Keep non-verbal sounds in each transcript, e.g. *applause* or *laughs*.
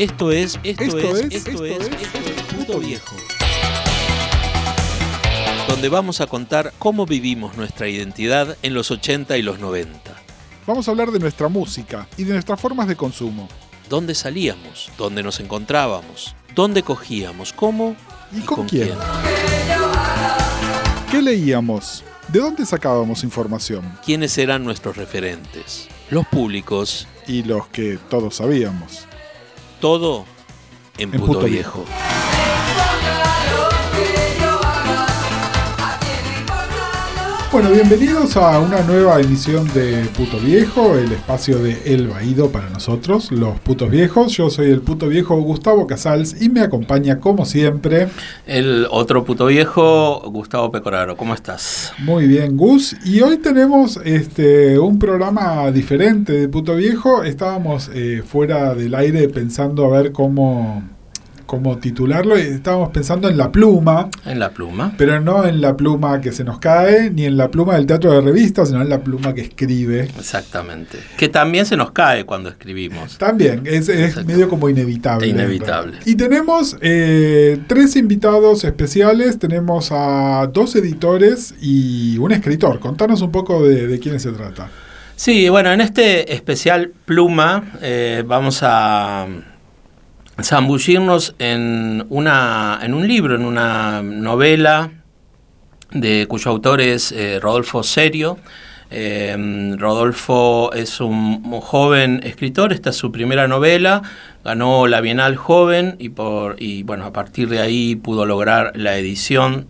Esto es, esto, es, esto, es, esto es, Puto Viejo. Donde vamos a contar cómo vivimos nuestra identidad en los 80 y los 90. Vamos a hablar de nuestra música y de nuestras formas de consumo. ¿Dónde salíamos? ¿Dónde nos encontrábamos? ¿Dónde cogíamos? ¿Cómo? ¿Y, con, quién? ¿Qué leíamos? ¿De dónde sacábamos información? ¿Quiénes eran nuestros referentes? Los públicos. Y los que todos sabíamos. Todo en, Puto, viejo. Bueno, bienvenidos a una nueva emisión de Puto Viejo, el espacio de El Baído para nosotros, los putos viejos. Yo soy el puto viejo Gustavo Casals y me acompaña, como siempre, el otro puto viejo Gustavo Pecoraro. ¿Cómo estás? Muy bien, Gus. Y hoy tenemos este un programa diferente de Puto Viejo. Estábamos eh, fuera del aire pensando a ver cómo como titularlo y estábamos pensando en la pluma. En la pluma. Pero no en la pluma que se nos cae, ni en la pluma del teatro de revistas, sino en la pluma que escribe. Exactamente. Que también se nos cae cuando escribimos. También, es, medio como inevitable. Inevitable. Y tenemos eh, tres invitados especiales, tenemos a dos editores y un escritor. Contanos un poco de, de quiénes se trata. Sí, bueno, en este especial pluma eh, vamos a zambullirnos en, una, en un libro, en una novela de cuyo autor es eh, Rodolfo Serio. Em, Rodolfo es un, joven escritor, esta es su primera novela, ganó la Bienal Joven y, por, y bueno, a partir de ahí pudo lograr la edición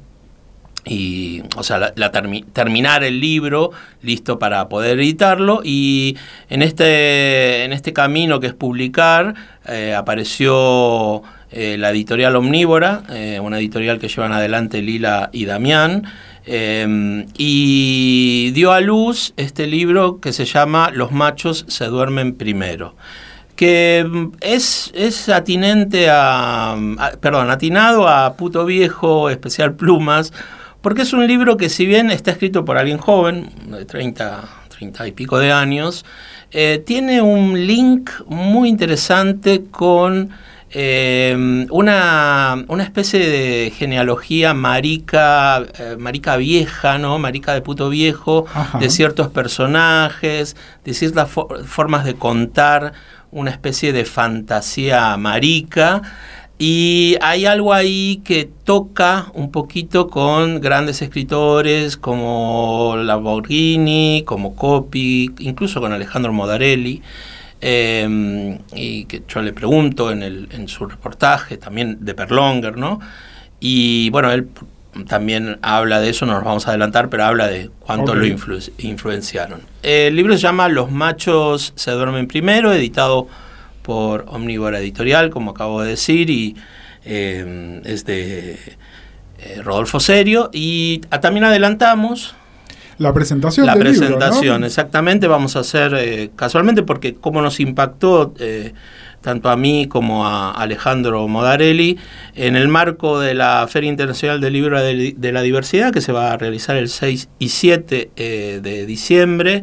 y o sea la, terminar el libro listo para poder editarlo y en este en este camino que es publicar eh, apareció eh, la editorial omnívora eh, una editorial que llevan adelante Lila y Damián em, y dio a luz este libro que se llama Los machos se duermen primero que es, es atinente a, perdón, atinado a puto viejo, especial plumas, porque es un libro que si bien está escrito por alguien joven, de 30, 30 y pico de años, eh, tiene un link muy interesante con eh, una, especie de genealogía marica, eh, marica vieja, ¿no? Marica de puto viejo, de ciertos personajes, de ciertas formas de contar una especie de fantasía marica. Y hay algo ahí que toca un poquito con grandes escritores como Lamborghini, como Coppi, incluso con Alejandro Modarelli. Em, y que yo le pregunto en, el, en su reportaje, también de Perlonger, ¿no? Y bueno, él también habla de eso, no nos vamos a adelantar, pero habla de cuánto lo influenciaron. El libro se llama Los machos se duermen primero, editado por Omnívora Editorial, como acabo de decir, y eh, es de eh, Rodolfo Serio. Y también adelantamos la presentación. La presentación, exactamente. Vamos a hacer eh, casualmente porque como nos impactó tanto a mí como a Alejandro Modarelli en el marco de la Feria Internacional del Libro de, de la Diversidad que se va a realizar el 6 y 7 de diciembre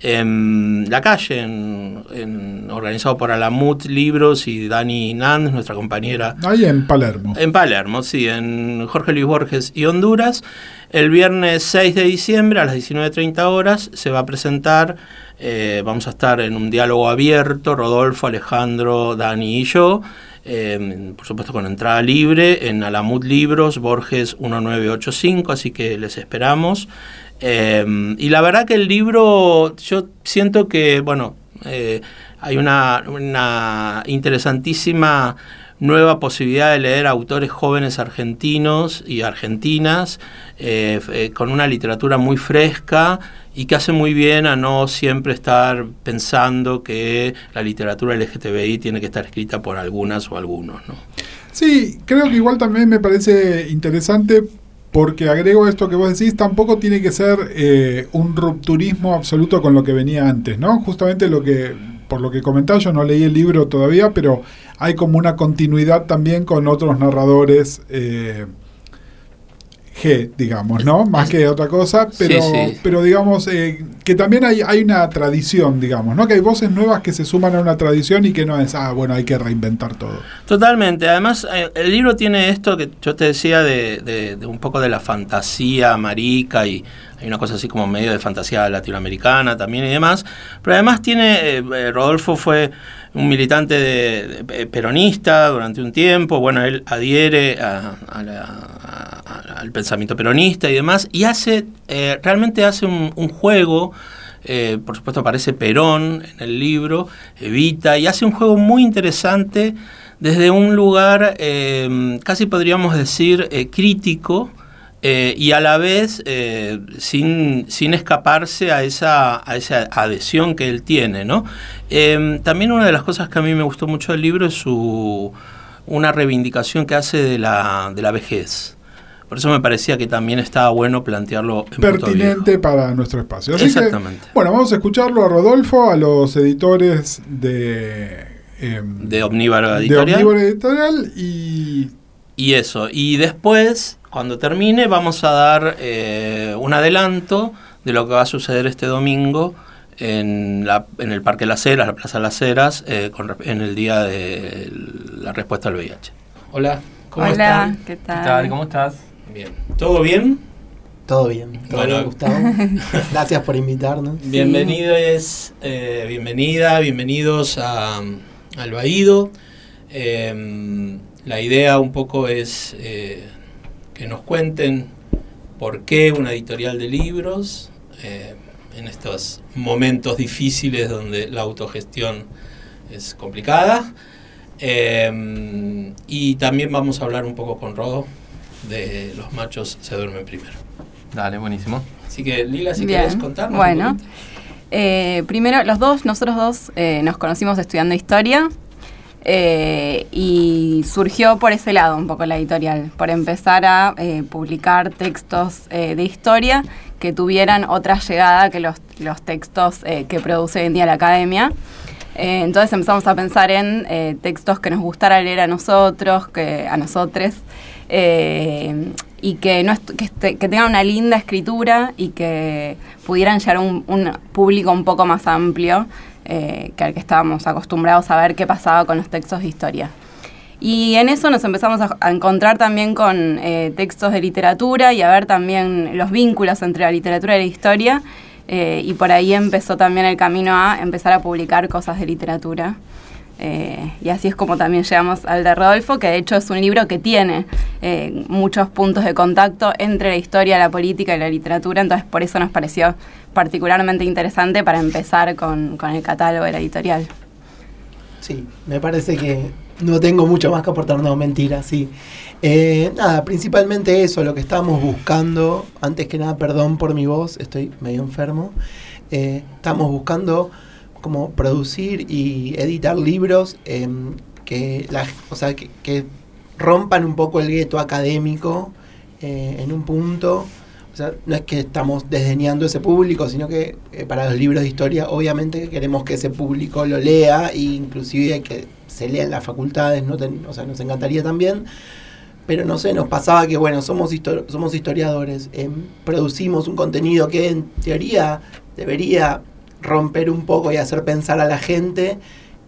en la calle, en, organizado por Alamut Libros y Dani Nanz, nuestra compañera. Ahí en Palermo. En Palermo, sí, en Jorge Luis Borges y Honduras. El viernes 6 de diciembre a las 19.30 horas se va a presentar, eh, vamos a estar en un diálogo abierto, Rodolfo, Alejandro, Dani y yo. Eh, por supuesto con entrada libre en Alamut Libros, Borges 1985, así que les esperamos. Em, y la verdad que el libro, yo siento que, bueno, eh, hay una, una, interesantísima nueva posibilidad de leer autores jóvenes argentinos y argentinas eh, eh, con una literatura muy fresca y que hace muy bien a no siempre estar pensando que la literatura LGTBI tiene que estar escrita por algunas o algunos, ¿no? Sí, creo que igual también me parece interesante porque agrego esto que vos decís, tampoco tiene que ser eh, un rupturismo absoluto con lo que venía antes, ¿no? Justamente lo que, por lo que comentaba, yo no leí el libro todavía, pero hay como una continuidad también con otros narradores. Eh, G, digamos, ¿no? Más que otra cosa, pero, pero digamos eh, que también hay, hay una tradición, digamos, ¿no? Que hay voces nuevas que se suman a una tradición y que no es, ah, bueno, hay que reinventar todo. Totalmente. Además, eh, el libro tiene esto que yo te decía de, de, un poco de la fantasía marica y hay una cosa así como medio de fantasía latinoamericana también y demás, pero además tiene, eh, Rodolfo fue un militante de, peronista durante un tiempo, bueno, él adhiere al pensamiento peronista y demás, y hace, eh, realmente hace un, juego, eh, por supuesto aparece Perón en el libro, Evita, y hace un juego muy interesante desde un lugar, eh, casi podríamos decir, crítico, eh, y a la vez eh, sin, sin, escaparse a esa, a esa adhesión que él tiene. ¿no? Em, también una de las cosas que a mí me gustó mucho del libro es su, una reivindicación que hace de la, de la vejez. Por eso me parecía que también estaba bueno plantearlo en Pertinente para nuestro espacio. Exactamente. bueno, vamos a escucharlo a Rodolfo, a los editores de... Em, de Omnívoro Editorial. De Editorial y... Y eso. Y después cuando termine vamos a dar eh, un adelanto de lo que va a suceder este domingo en, la, en el Parque Las Heras, la Plaza Las Heras, eh, en el día de la respuesta al VIH. Hola, ¿cómo Hola, ¿qué tal? ¿Cómo estás? Bien. ¿Todo bien? Todo bien. bueno, Gustavo. *laughs* Gracias por invitarnos. Bienvenidos, eh, bienvenida, bienvenidos a, al Baído. Em, la idea un poco es que nos cuenten por qué una editorial de libros eh, en estos momentos difíciles donde la autogestión es complicada. Eh, y también vamos a hablar un poco con Rodo de los machos se duermen primero. Dale, buenísimo. Así que Lila, si quieres contarnos. Bueno, eh, primero los dos, nosotros dos nos conocimos estudiando historia. Eh, y surgió por ese lado un poco la editorial, por empezar a eh, publicar textos eh, de historia que tuvieran otra llegada que los, los textos que produce hoy en día la academia. entonces empezamos a pensar en textos que nos gustara leer a nosotros, que, a nosotros, y que, no que, que, tengan una linda escritura y que pudieran llegar a un público un poco más amplio eh, que al que estábamos acostumbrados a ver qué pasaba con los textos de historia. Y en eso nos empezamos a, encontrar también con eh, textos de literatura y a ver también los vínculos entre la literatura y la historia. Eh, y por ahí empezó también el camino a empezar a publicar cosas de literatura. Y así es como también llegamos al de Rodolfo, que de hecho es un libro que tiene muchos puntos de contacto entre la historia, la política y la literatura, entonces por eso nos pareció particularmente interesante para empezar con, el catálogo de la editorial. Sí, me parece que no tengo mucho más que aportar, no, mentira, sí. Eh, nada, principalmente eso, lo que estábamos buscando, antes que nada, perdón por mi voz, estoy medio enfermo, eh, estamos buscando como producir y editar libros em, que, o sea, que, rompan un poco el gueto académico eh, en un punto o sea, no es que estamos desdeñando ese público, sino que eh, para los libros de historia obviamente queremos que ese público lo lea e inclusive que se lea en las facultades, no o sea, nos encantaría también. Pero no sé, nos pasaba que, bueno, somos, somos historiadores, em, producimos un contenido que en teoría debería romper un poco y hacer pensar a la gente,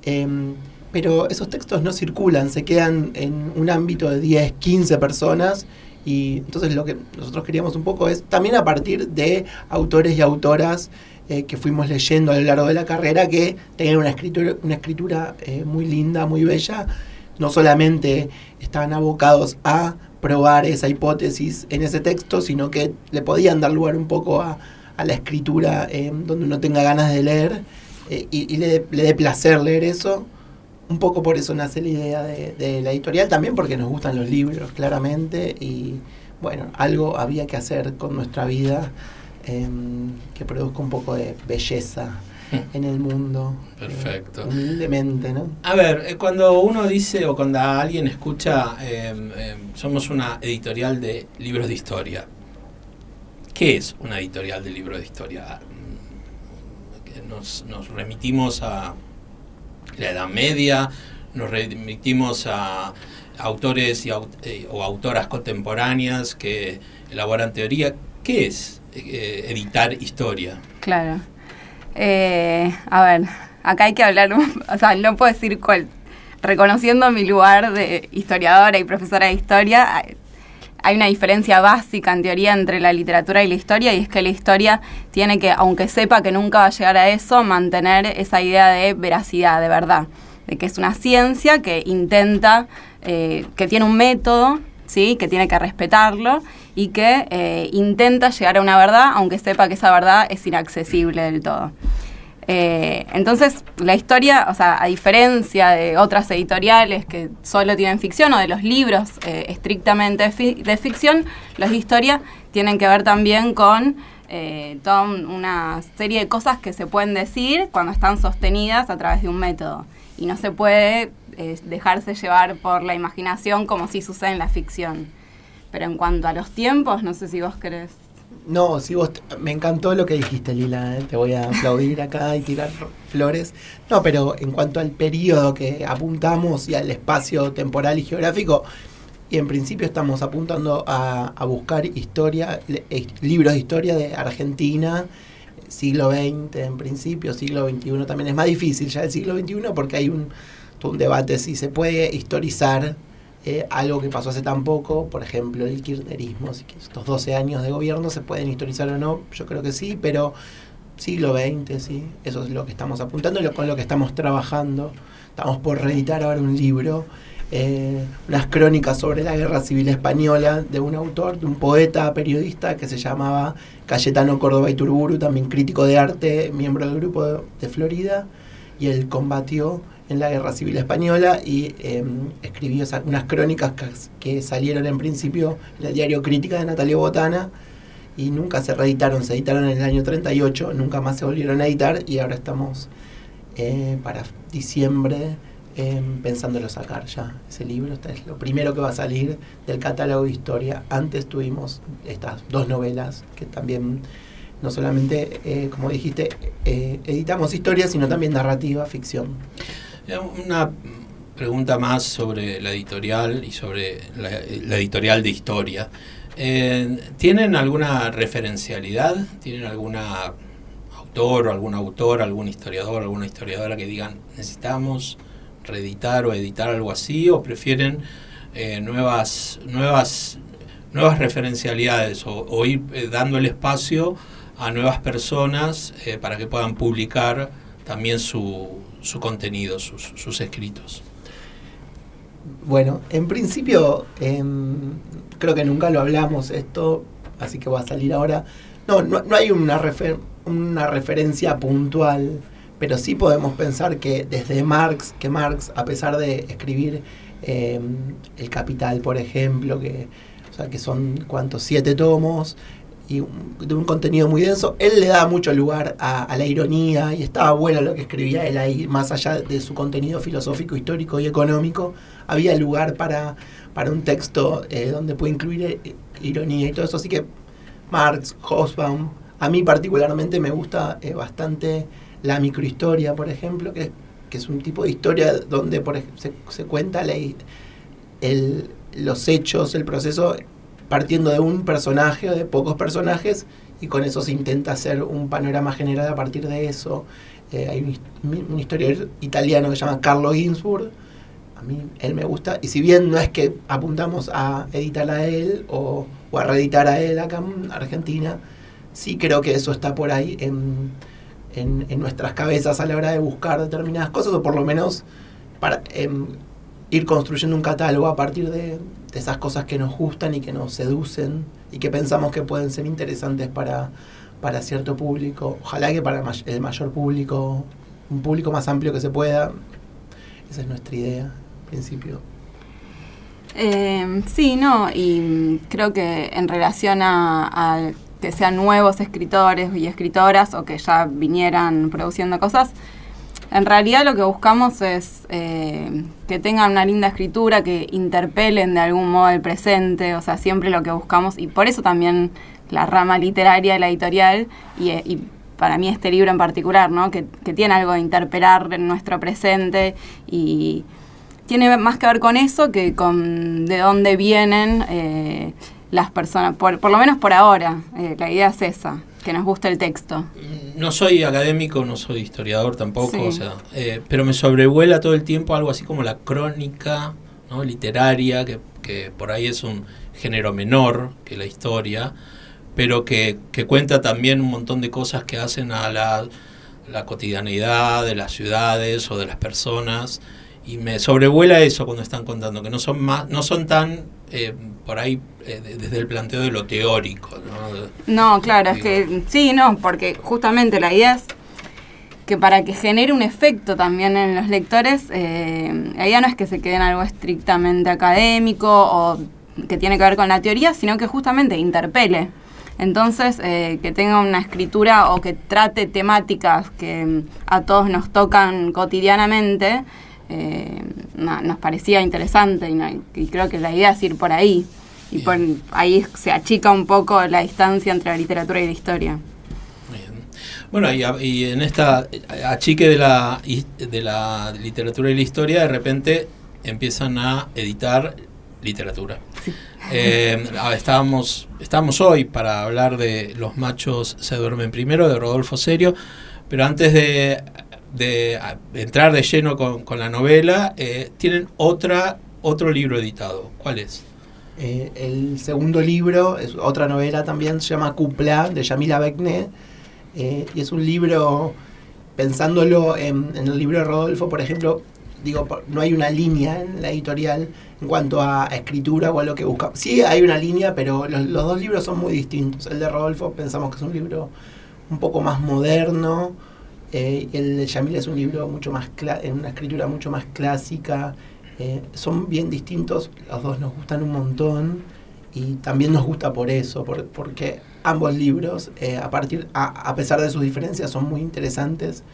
em, pero esos textos no circulan, se quedan en un ámbito de 10, 15 personas y entonces lo que nosotros queríamos un poco es también a partir de autores y autoras eh, que fuimos leyendo a lo largo de la carrera que tenían una escritura, una escritura eh, muy linda, muy bella, no solamente estaban abocados a probar esa hipótesis en ese texto, sino que le podían dar lugar un poco a, la escritura eh, donde uno tenga ganas de leer y, le, le dé placer leer eso un poco por eso nace la idea de, la editorial, también porque nos gustan los libros, claramente, y bueno, algo había que hacer con nuestra vida em, que produzca un poco de belleza *laughs* en el mundo. Perfecto. Eh, humildemente, ¿no? A ver, eh, cuando uno dice o cuando alguien escucha, em, em, somos una editorial de libros de historia. ¿Qué es una editorial de libros de historia? Mm, nos, remitimos a la Edad Media, nos remitimos a, autores y, o autoras contemporáneas que elaboran teoría. ¿Qué es editar historia? Claro. a ver, acá hay que hablar, *laughs* o sea, no puedo decir cuál, reconociendo mi lugar de historiadora y profesora de historia, hay una diferencia básica en teoría entre la literatura y la historia y es que la historia tiene que, aunque sepa que nunca va a llegar a eso, mantener esa idea de veracidad, de verdad, de que es una ciencia que intenta, eh, que tiene un método, ¿sí? que tiene que respetarlo y que eh, intenta llegar a una verdad, aunque sepa que esa verdad es inaccesible del todo. Eh, entonces, la historia, o sea, a diferencia de otras editoriales que solo tienen ficción o de los libros eh, estrictamente de ficción, las historias tienen que ver también con eh, toda una serie de cosas que se pueden decir cuando están sostenidas a través de un método. Y no se puede dejarse llevar por la imaginación como si sucede en la ficción. Pero en cuanto a los tiempos, no sé si vos querés no, si vos me encantó lo que dijiste, Lila, ¿eh? te voy a aplaudir acá y tirar flores. No, pero en cuanto al periodo que apuntamos y al espacio temporal y geográfico, y en principio estamos apuntando a, buscar historia, eh, libros de historia de Argentina, siglo XX en principio, siglo XXI también es más difícil ya el siglo XXI porque hay un, un debate si se puede historizar eh, algo que pasó hace tan poco, por ejemplo, el kirchnerismo, estos 12 años de gobierno se pueden historizar o no, yo creo que sí, pero siglo XX, sí, eso es lo que estamos apuntando, lo, con lo que estamos trabajando. Estamos por reeditar ahora un libro, eh, unas crónicas sobre la guerra civil española de un autor, de un poeta, periodista que se llamaba Cayetano Córdoba Iturburu, también crítico de arte, miembro del grupo de Florida, y él combatió en la Guerra Civil Española y em, escribió unas crónicas que, salieron en principio en el diario Crítica de Natalia Botana y nunca se reeditaron, se editaron en el año 38, nunca más se volvieron a editar y ahora estamos eh, para diciembre em, pensándolo sacar ya ese libro. Este es lo primero que va a salir del catálogo de historia. Antes tuvimos estas dos novelas que también no solamente, eh, como dijiste, eh, editamos historia, sino también narrativa, ficción. Una pregunta más sobre la editorial y sobre la, editorial de historia. Eh, ¿Tienen alguna referencialidad? ¿Tienen alguna autor o algún autor, algún historiador, alguna historiadora que digan necesitamos reeditar o editar algo así? ¿O prefieren eh, nuevas, nuevas, nuevas referencialidades o, ir eh, dando el espacio a nuevas personas para que puedan publicar también su, su contenido, sus, escritos? Bueno, en principio, em, creo que nunca lo hablamos esto, así que va a salir ahora. No, no, hay una, una referencia puntual, pero sí podemos pensar que desde Marx, que Marx, a pesar de escribir em, El Capital, por ejemplo, que, o sea, que son, ¿cuántos? Siete tomos, y de un contenido muy denso. Él le da mucho lugar a, la ironía y estaba bueno lo que escribía él ahí, más allá de su contenido filosófico, histórico y económico, había lugar para, para un texto eh, donde puede incluir eh, ironía y todo eso. Así que Marx, Hobsbawm, a mí particularmente me gusta eh, bastante la microhistoria, por ejemplo, que, que es un tipo de historia donde por, se, se cuenta la, el, los hechos, el proceso partiendo de un personaje o de pocos personajes y con eso se intenta hacer un panorama general a partir de eso. Eh, hay un, historiador italiano que se llama Carlo Ginsburg, a mí él me gusta, y si bien no es que apuntamos a editar a él o, a reeditar a él acá en Argentina, sí creo que eso está por ahí en, en, nuestras cabezas a la hora de buscar determinadas cosas, o por lo menos para em, ir construyendo un catálogo a partir de, de esas cosas que nos gustan y que nos seducen y que pensamos que pueden ser interesantes para, para cierto público. Ojalá que para el mayor público, un público más amplio que se pueda. Esa es nuestra idea, en principio. Eh, sí, no, y creo que en relación a, a, que sean nuevos escritores y escritoras o que ya vinieran produciendo cosas, en realidad lo que buscamos es eh, que tengan una linda escritura, que interpelen de algún modo el presente, o sea, siempre lo que buscamos, y por eso también la rama literaria de la editorial, y, y para mí este libro en particular, ¿no? que, que, tiene algo de interpelar en nuestro presente y tiene más que ver con eso que con de dónde vienen eh, las personas, por, por, lo menos por ahora. Eh, la idea es esa, que nos guste el texto. No soy académico, no soy historiador tampoco, o sea, eh, pero me sobrevuela todo el tiempo algo así como la crónica ¿no? literaria, que, que por ahí es un género menor que la historia, pero que, que cuenta también un montón de cosas que hacen a la, la cotidianidad de las ciudades o de las personas y me sobrevuela eso cuando están contando, que no son más, no son tan eh, por ahí eh, desde el planteo de lo teórico. No, no claro, Digo. es que sí, no, porque justamente la idea es que para que genere un efecto también en los lectores, eh, la idea no es que se quede en algo estrictamente académico o que tiene que ver con la teoría, sino que justamente interpele. Entonces, eh, que tenga una escritura o que trate temáticas que a todos nos tocan cotidianamente, eh, no, nos parecía interesante y, no, y, creo que la idea es ir por ahí. Y por, ahí se achica un poco la distancia entre la literatura y la historia. Bien. Bueno, y, y, en esta achique de la, de la literatura y la historia, de repente empiezan a editar literatura. Sí. Eh, estábamos, estábamos hoy para hablar de Los machos se duermen primero, de Rodolfo Serio, pero antes de de entrar de lleno con, con la novela, eh, tienen otra, otro libro editado. ¿Cuál es? Eh, el segundo libro es otra novela también, se llama Cupla, de Yamila Beckne, eh, y es un libro, pensándolo en, el libro de Rodolfo, por ejemplo, digo, no hay una línea en la editorial en cuanto a, escritura o a lo que busca. Sí hay una línea, pero los dos libros son muy distintos. El de Rodolfo pensamos que es un libro un poco más moderno, eh, el de Yamil es un libro mucho más en una escritura mucho más clásica. Eh, son bien distintos, los dos nos gustan un montón y también nos gusta por eso, por, porque ambos libros, eh, a, partir, a, a, pesar de sus diferencias, son muy interesantes.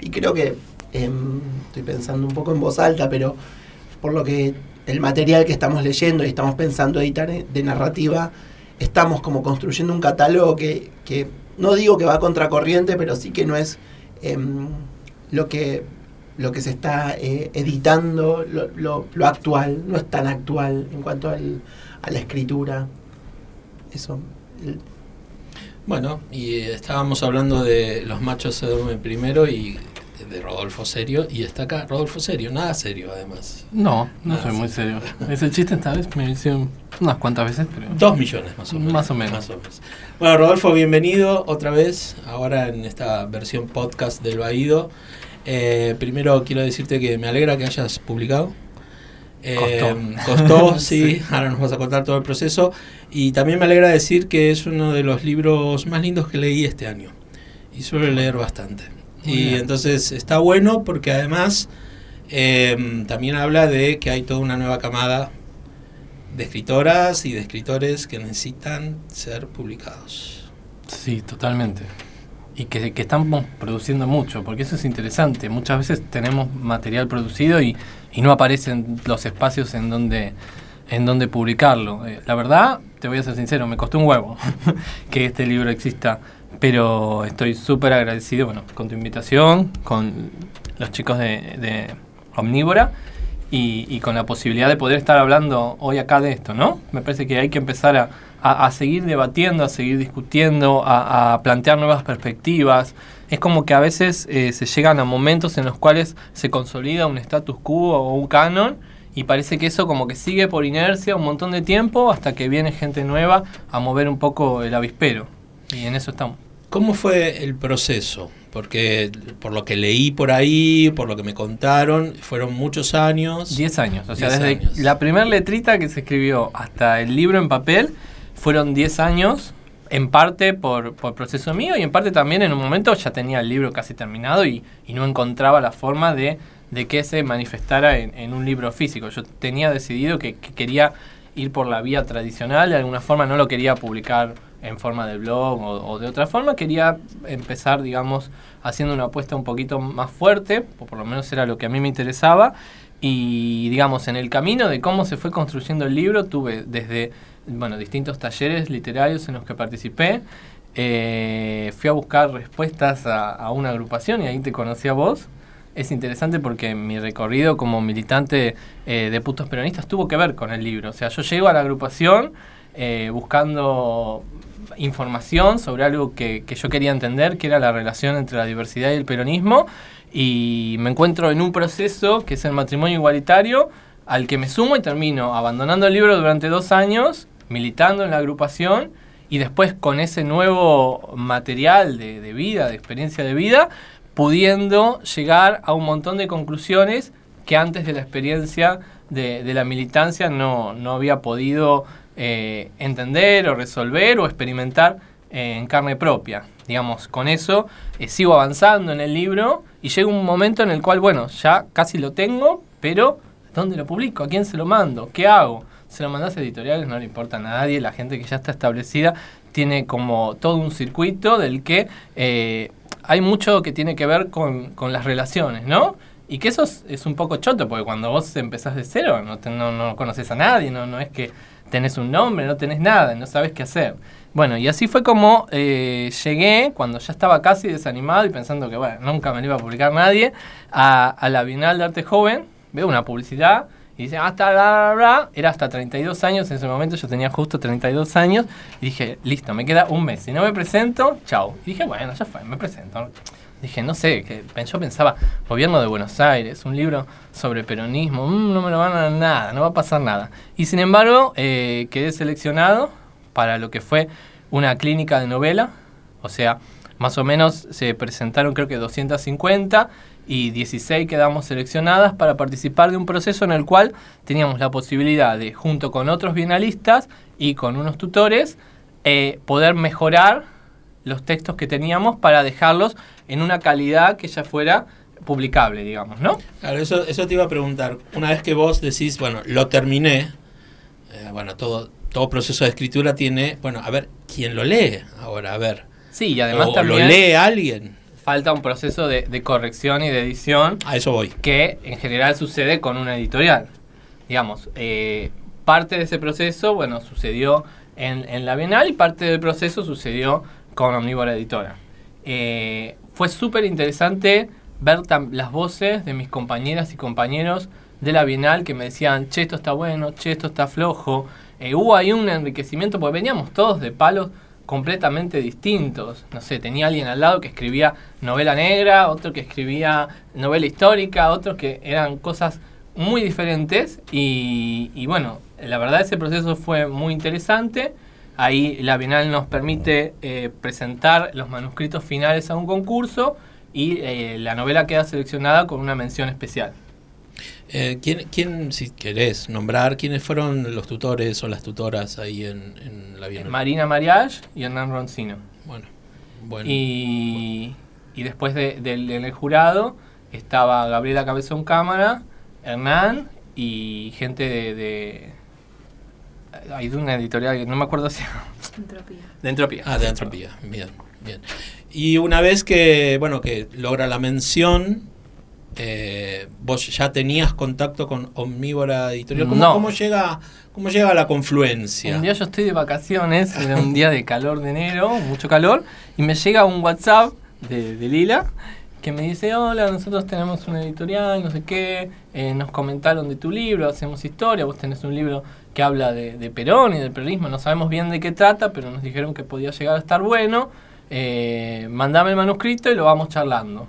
Y creo que estoy pensando un poco en voz alta, pero por lo que el material que estamos leyendo y estamos pensando editar de narrativa, estamos como construyendo un catálogo que, que no digo que va a contracorriente, pero sí que no es eh, lo, que, lo que se está eh, editando, lo, lo, lo, actual, no es tan actual en cuanto al, a la escritura. Eso. Bueno, y eh, estábamos hablando de Los machos se duermen primero y de Rodolfo Serio, y está acá Rodolfo Serio, nada serio además. No, no nada soy muy serio. Ese chiste esta vez me hicieron unas cuantas veces. Pero Dos millones más o menos. Más o menos. Más o menos. Bueno, Rodolfo, bienvenido otra vez, ahora en esta versión podcast del Baído. Eh, primero quiero decirte que me alegra que hayas publicado. Eh, costó, *laughs* sí, ahora nos vas a contar todo el proceso. Y también me alegra decir que es uno de los libros más lindos que leí este año. Y suelo leer bastante. Y entonces está bueno porque además eh, también habla de que hay toda una nueva camada de escritoras y de escritores que necesitan ser publicados. Sí, totalmente. Y que, que, estamos produciendo mucho, porque eso es interesante. Muchas veces tenemos material producido y, y no aparecen los espacios en donde, en donde publicarlo. Eh, la verdad, te voy a ser sincero, me costó un huevo *laughs* que este libro exista pero estoy súper agradecido bueno, con tu invitación, con los chicos de, de Omnívora y, con la posibilidad de poder estar hablando hoy acá de esto, ¿no? Me parece que hay que empezar a, seguir debatiendo, a seguir discutiendo, a, a, plantear nuevas perspectivas. Es como que a veces eh, se llegan a momentos en los cuales se consolida un status quo o un canon y parece que eso como que sigue por inercia un montón de tiempo hasta que viene gente nueva a mover un poco el avispero. Y en eso estamos. ¿Cómo fue el proceso? Porque por lo que leí por ahí, por lo que me contaron, fueron muchos años. Diez años. O sea, desde años. la primera letrita que se escribió hasta el libro en papel, fueron diez años. En parte por, por proceso mío y en parte también en un momento ya tenía el libro casi terminado y, y no encontraba la forma de, de que se manifestara en, en, un libro físico. Yo tenía decidido que, que quería ir por la vía tradicional, de alguna forma no lo quería publicar en forma de blog o, o, de otra forma, quería empezar, digamos, haciendo una apuesta un poquito más fuerte, o por lo menos era lo que a mí me interesaba, y digamos, en el camino de cómo se fue construyendo el libro, tuve desde, bueno, distintos talleres literarios en los que participé, eh, fui a buscar respuestas a, a, una agrupación y ahí te conocí a vos, es interesante porque mi recorrido como militante eh, de putos peronistas tuvo que ver con el libro. O sea, yo llego a la agrupación eh, buscando información sobre algo que, que yo quería entender, que era la relación entre la diversidad y el peronismo, y me encuentro en un proceso que es el matrimonio igualitario, al que me sumo y termino abandonando el libro durante dos años, militando en la agrupación, y después con ese nuevo material de, de vida, de experiencia de vida, pudiendo llegar a un montón de conclusiones que antes de la experiencia de, de la militancia no, no había podido eh, entender o resolver o experimentar eh, en carne propia. Digamos, con eso eh, sigo avanzando en el libro y llega un momento en el cual, bueno, ya casi lo tengo, pero ¿dónde lo publico? ¿A quién se lo mando? ¿Qué hago? Se lo mandas a editoriales, no le importa a nadie, la gente que ya está establecida tiene como todo un circuito del que hay mucho que tiene que ver con, con las relaciones, ¿no? Y que eso es, un poco choto, porque cuando vos empezás de cero, no, no, no conoces a nadie, no, no es que tenés un nombre, no tenés nada, no sabes qué hacer. Bueno, y así fue como eh, llegué, cuando ya estaba casi desanimado y pensando que, bueno, nunca me lo iba a publicar nadie, a, la Bienal de Arte Joven, veo una publicidad y dice, hasta la, la, era hasta 32 años, en ese momento yo tenía justo 32 años, dije, listo, me queda un mes, si no me presento, chao. Dije, bueno, ya fue, me presento. Dije, no sé, yo pensaba, gobierno de Buenos Aires, un libro sobre peronismo, mmm, no me lo van a dar nada, no va a pasar nada. Y sin embargo, eh, quedé seleccionado para lo que fue una clínica de novela, o sea, más o menos se presentaron creo que 250 y 16 quedamos seleccionadas para participar de un proceso en el cual teníamos la posibilidad de, junto con otros bienalistas y con unos tutores, eh, poder mejorar los textos que teníamos para dejarlos en una calidad que ya fuera publicable, digamos, ¿no? Claro, eso, eso te iba a preguntar. Una vez que vos decís, bueno, lo terminé, eh, bueno, todo, todo proceso de escritura tiene, bueno, a ver, ¿quién lo lee? Ahora, a ver. Sí, y además o también... lo lee alguien. Falta un proceso de, de, corrección y de edición. A eso voy. Que en general sucede con una editorial. Digamos, eh, parte de ese proceso, bueno, sucedió en, en la Bienal y parte del proceso sucedió con Omnívora Editora. Eh, fue súper interesante ver las voces de mis compañeras y compañeros de la Bienal que me decían, che, esto está bueno, che, esto está flojo. Eh, hubo ahí un enriquecimiento porque veníamos todos de palos completamente distintos. No sé, tenía alguien al lado que escribía novela negra, otro que escribía novela histórica, otros que eran cosas muy diferentes y, y bueno, la verdad ese proceso fue muy interesante. Ahí la Bienal nos permite eh, presentar los manuscritos finales a un concurso y eh, la novela queda seleccionada con una mención especial. Eh, ¿quién, ¿quién, si querés nombrar, quiénes fueron los tutores o las tutoras ahí en, en la Bienal? Marina Mariage y Hernán Roncino. Bueno, bueno. Y, y después de, de, en el jurado estaba Gabriela Cabezón Cámara, Hernán y gente de hay de una editorial que no me acuerdo si Entropía. *laughs* de Entropía. Ah, de Entropía. Bien, bien. Y una vez que, bueno, que logra la mención, eh, vos ya tenías contacto con Omnívora Editorial. ¿Cómo, no. ¿cómo llega cómo llega la confluencia? Un día yo estoy de vacaciones, era un día de calor de enero, mucho calor, y me llega un WhatsApp de, de Lila que me dice, hola, nosotros tenemos una editorial, no sé qué, eh, nos comentaron de tu libro, hacemos historia, vos tenés un libro que habla de, de, Perón y del peronismo, no sabemos bien de qué trata, pero nos dijeron que podía llegar a estar bueno, eh, mandame el manuscrito y lo vamos charlando.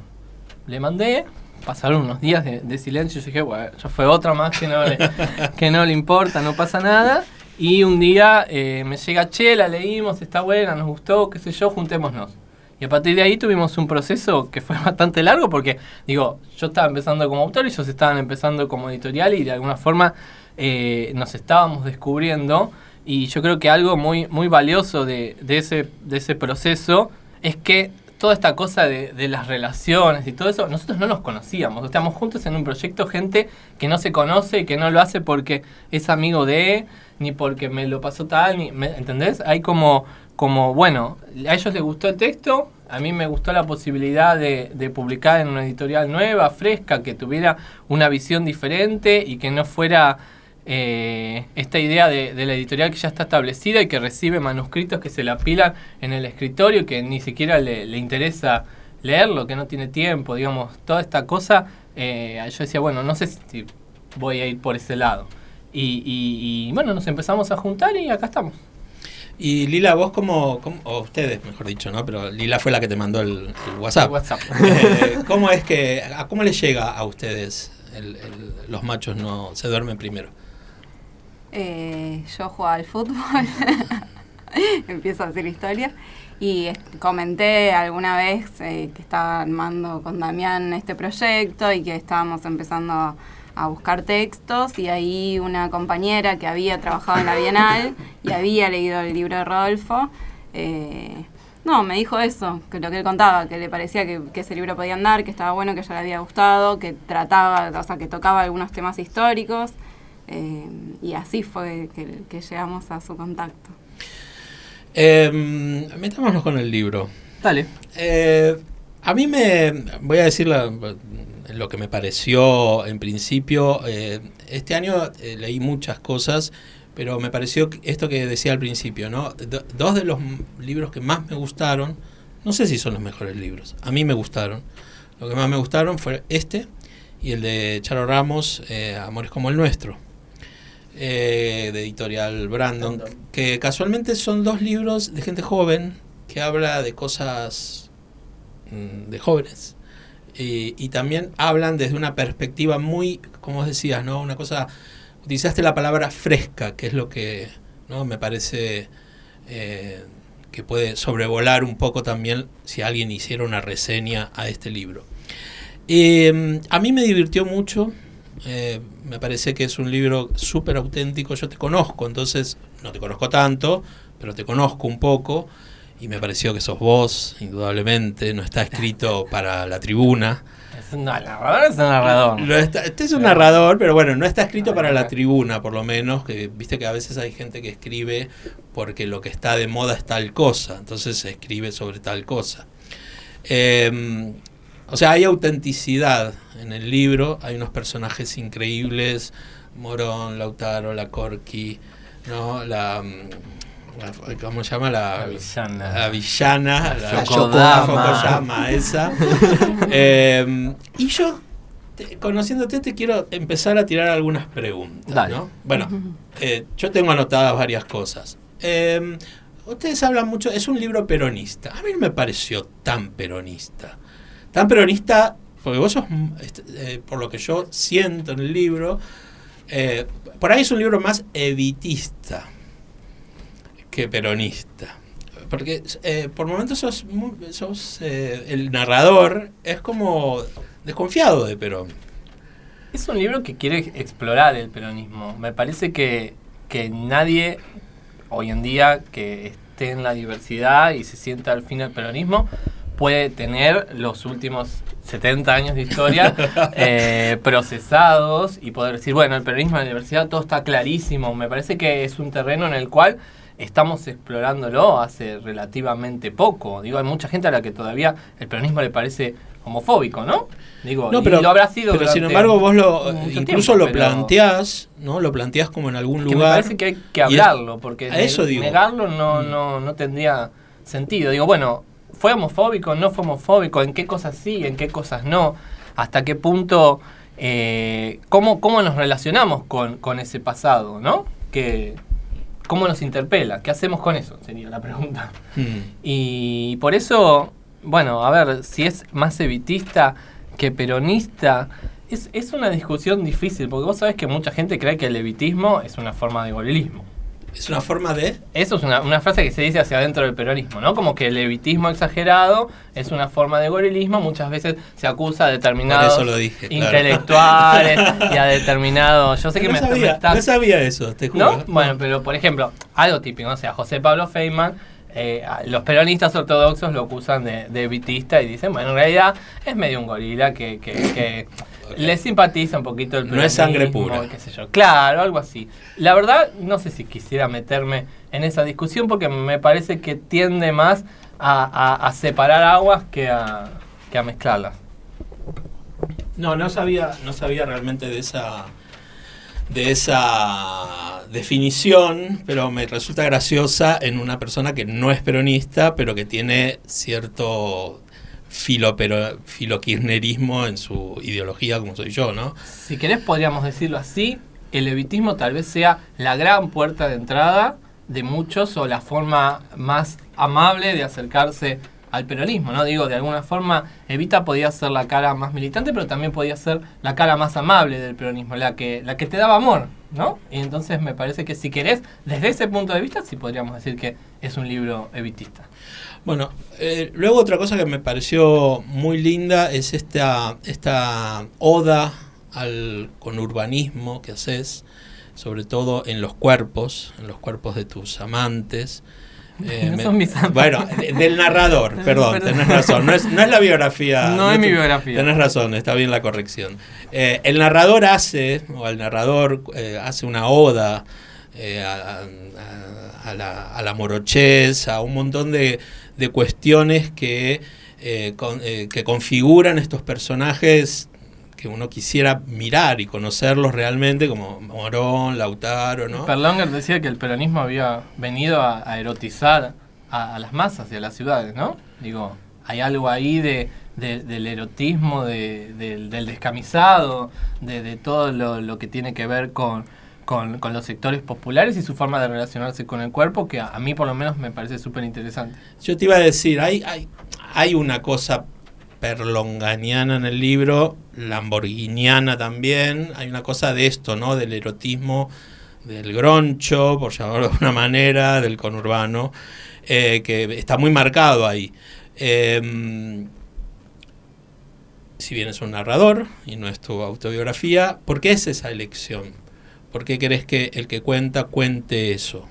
Le mandé, pasaron unos días de, de silencio y dije, bueno, ya fue otra más que no le, *laughs* que no le importa, no pasa nada. Y un día eh, me llega, che, la leímos, está buena, nos gustó, qué sé yo, juntémonos. Y a partir de ahí tuvimos un proceso que fue *laughs* bastante largo porque, digo, yo estaba empezando como autor y ellos estaban empezando como editorial y de alguna forma eh, nos estábamos descubriendo. Y yo creo que algo muy, muy valioso de, ese, de ese proceso es que toda esta cosa de, las relaciones y todo eso, nosotros no nos conocíamos. Estamos juntos en un proyecto, gente que no se conoce y que no lo hace porque es amigo de, ni porque me lo pasó tal, ni, ¿me, ¿entendés? Hay como como, bueno, a ellos les gustó el texto, a mí me gustó la posibilidad de, de, publicar en una editorial nueva, fresca, que tuviera una visión diferente y que no fuera eh, esta idea de, de, la editorial que ya está establecida y que recibe manuscritos que se la apilan en el escritorio que ni siquiera le, le interesa leerlo, que no tiene tiempo, digamos, toda esta cosa, eh, yo decía, bueno, no sé si voy a ir por ese lado. Y, y, bueno, nos empezamos a juntar y acá estamos. Y Lila, vos como, o ustedes, mejor dicho, ¿no? Pero Lila fue la que te mandó el, WhatsApp. WhatsApp. Eh, ¿Cómo es que, a cómo les llega a ustedes los machos no se duermen primero? Eh, yo jugaba al fútbol, *laughs* empiezo a hacer historia y comenté alguna vez eh, que estaba armando con Damián este proyecto y que estábamos empezando a, buscar textos y ahí una compañera que había trabajado en la Bienal y había leído el libro de Rodolfo, eh, no, me dijo eso, que lo que él contaba, que le parecía que, ese libro podía andar, que estaba bueno, que ya le había gustado, que trataba, o sea, que tocaba algunos temas históricos. Eh, y así fue que llegamos a su contacto. Eh, metámonos con el libro. Dale. Eh, a mí me. Voy a decir lo que me pareció en principio. Eh, este año eh, leí muchas cosas, pero me pareció esto que decía al principio, ¿no? dos de los libros que más me gustaron, no sé si son los mejores libros, a mí me gustaron. Lo que más me gustaron fue este y el de Charo Ramos, Amores como el nuestro. Eh, de editorial Brandon, que casualmente son dos libros de gente joven que habla de cosas mm, de jóvenes. Y, también hablan desde una perspectiva muy, como decías, ¿no? Una cosa, utilizaste la palabra fresca, que es lo que ¿no? me parece eh, que puede sobrevolar un poco también si alguien hiciera una reseña a este libro. Eh, a mí me divirtió mucho, eh, me parece que es un libro súper auténtico. Yo te conozco, entonces no te conozco tanto, pero te conozco un poco. Y me pareció que sos vos, indudablemente. No está escrito *laughs* para la tribuna. Es un narrador, es un narrador. este es un narrador, pero bueno, no está escrito para la tribuna, por lo menos. Que viste que a veces hay gente que escribe porque lo que está de moda es tal cosa. Entonces se escribe sobre tal cosa. Eh, o sea, hay autenticidad en el libro, hay unos personajes increíbles, Morón, Lautaro, la Corky, ¿no? La, mm, ¿cómo se llama? La, villana. La villana, la, esa. *laughs* Em, y yo, conociéndote, te quiero empezar a tirar algunas preguntas, ¿no? Bueno, eh, yo tengo anotadas varias cosas. Em, ustedes hablan mucho, es un libro peronista. A mí no me pareció tan peronista tan peronista, porque vos sos, este, eh, por lo que yo siento en el libro, eh, por ahí es un libro más evitista que peronista. Porque eh, por momentos sos, sos el narrador, es como desconfiado de Perón. Es un libro que quiere explorar el peronismo. Me parece que, que nadie hoy en día que esté en la diversidad y se sienta al fin el peronismo puede tener los últimos 70 años de historia *laughs* eh, procesados y poder decir, bueno, el peronismo en la universidad todo está clarísimo. Me parece que es un terreno en el cual estamos explorándolo hace relativamente poco. Digo, hay mucha gente a la que todavía el peronismo le parece homofóbico, ¿no? Digo, no, pero, lo habrá sido. Pero sin embargo, vos lo incluso lo planteás, ¿no? Lo planteás como en algún lugar. Me parece que hay que hablarlo, porque negarlo no, mm. no, no tendría sentido. Digo, bueno, ¿Fue homofóbico? ¿No fue homofóbico? ¿En qué cosas sí? ¿En qué cosas no? ¿Hasta qué punto? Eh, ¿cómo, ¿Cómo nos relacionamos con, ese pasado? ¿no? Que, ¿Cómo nos interpela? ¿Qué hacemos con eso? Sería la pregunta. Hmm. Y por eso, bueno, a ver, si es más evitista que peronista, es, es, una discusión difícil, porque vos sabés que mucha gente cree que el evitismo es una forma de gorilismo. Es una forma de... Eso es una, una, frase que se dice hacia adentro del peronismo, ¿no? Como que el levitismo exagerado es una forma de gorilismo. Muchas veces se acusa a determinados intelectuales *laughs* y a determinados... Yo sé que no me, sabía, No sabía eso, te juro. ¿No? Bueno, pero por ejemplo, algo típico, o sea, José Pablo Feynman eh, los peronistas ortodoxos lo acusan de, de, evitista y dicen, bueno, en realidad es medio un gorila que, que, que le simpatiza un poquito el No es sangre pura. Qué sé yo. Claro, algo así. La verdad, no sé si quisiera meterme en esa discusión porque me parece que tiende más a, separar aguas que a, que a mezclarlas. No, no sabía, no sabía realmente de esa de esa definición, pero me resulta graciosa en una persona que no es peronista, pero que tiene cierto filo, pero, filokirchnerismo en su ideología como soy yo, ¿no? Si querés podríamos decirlo así, el levitismo tal vez sea la gran puerta de entrada de muchos o la forma más amable de acercarse al peronismo, ¿no? Digo, de alguna forma, Evita podía ser la cara más militante, pero también podía ser la cara más amable del peronismo, la que, la que te daba amor, ¿no? Y entonces me parece que si querés, desde ese punto de vista, sí podríamos decir que es un libro evitista. Bueno, eh, luego otra cosa que me pareció muy linda es esta, esta oda al conurbanismo que haces, sobre todo en los cuerpos, en los cuerpos de tus amantes. *laughs* Eh, no son mis amantes. Bueno, del narrador, *laughs* perdón, tenés razón. No es, no es la biografía. No, es mi biografía. Tenés razón, está bien la corrección. Eh, el narrador hace, o el narrador eh, hace una oda a, a, a, la, a la morochez, a un montón de, de cuestiones que, con, que configuran estos personajes que uno quisiera mirar y conocerlos realmente, como Morón, Lautaro, ¿no? Perlonger decía que el peronismo había venido a, erotizar a, a, las masas y a las ciudades, ¿no? Digo, hay algo ahí de, de del erotismo, de, del, del descamisado, de, todo lo, que tiene que ver con, con, los sectores populares y su forma de relacionarse con el cuerpo, que a, mí por lo menos me parece súper interesante. Yo te iba a decir, hay, hay, hay una cosa perlonganiana en el libro, lamborghiniana también, hay una cosa de esto, ¿no? Del erotismo, del groncho, por llamarlo de alguna manera, del conurbano, eh, que está muy marcado ahí. Eh, si bien es un narrador y no es tu autobiografía, ¿por qué es esa elección? ¿Por qué querés que el que cuenta cuente eso?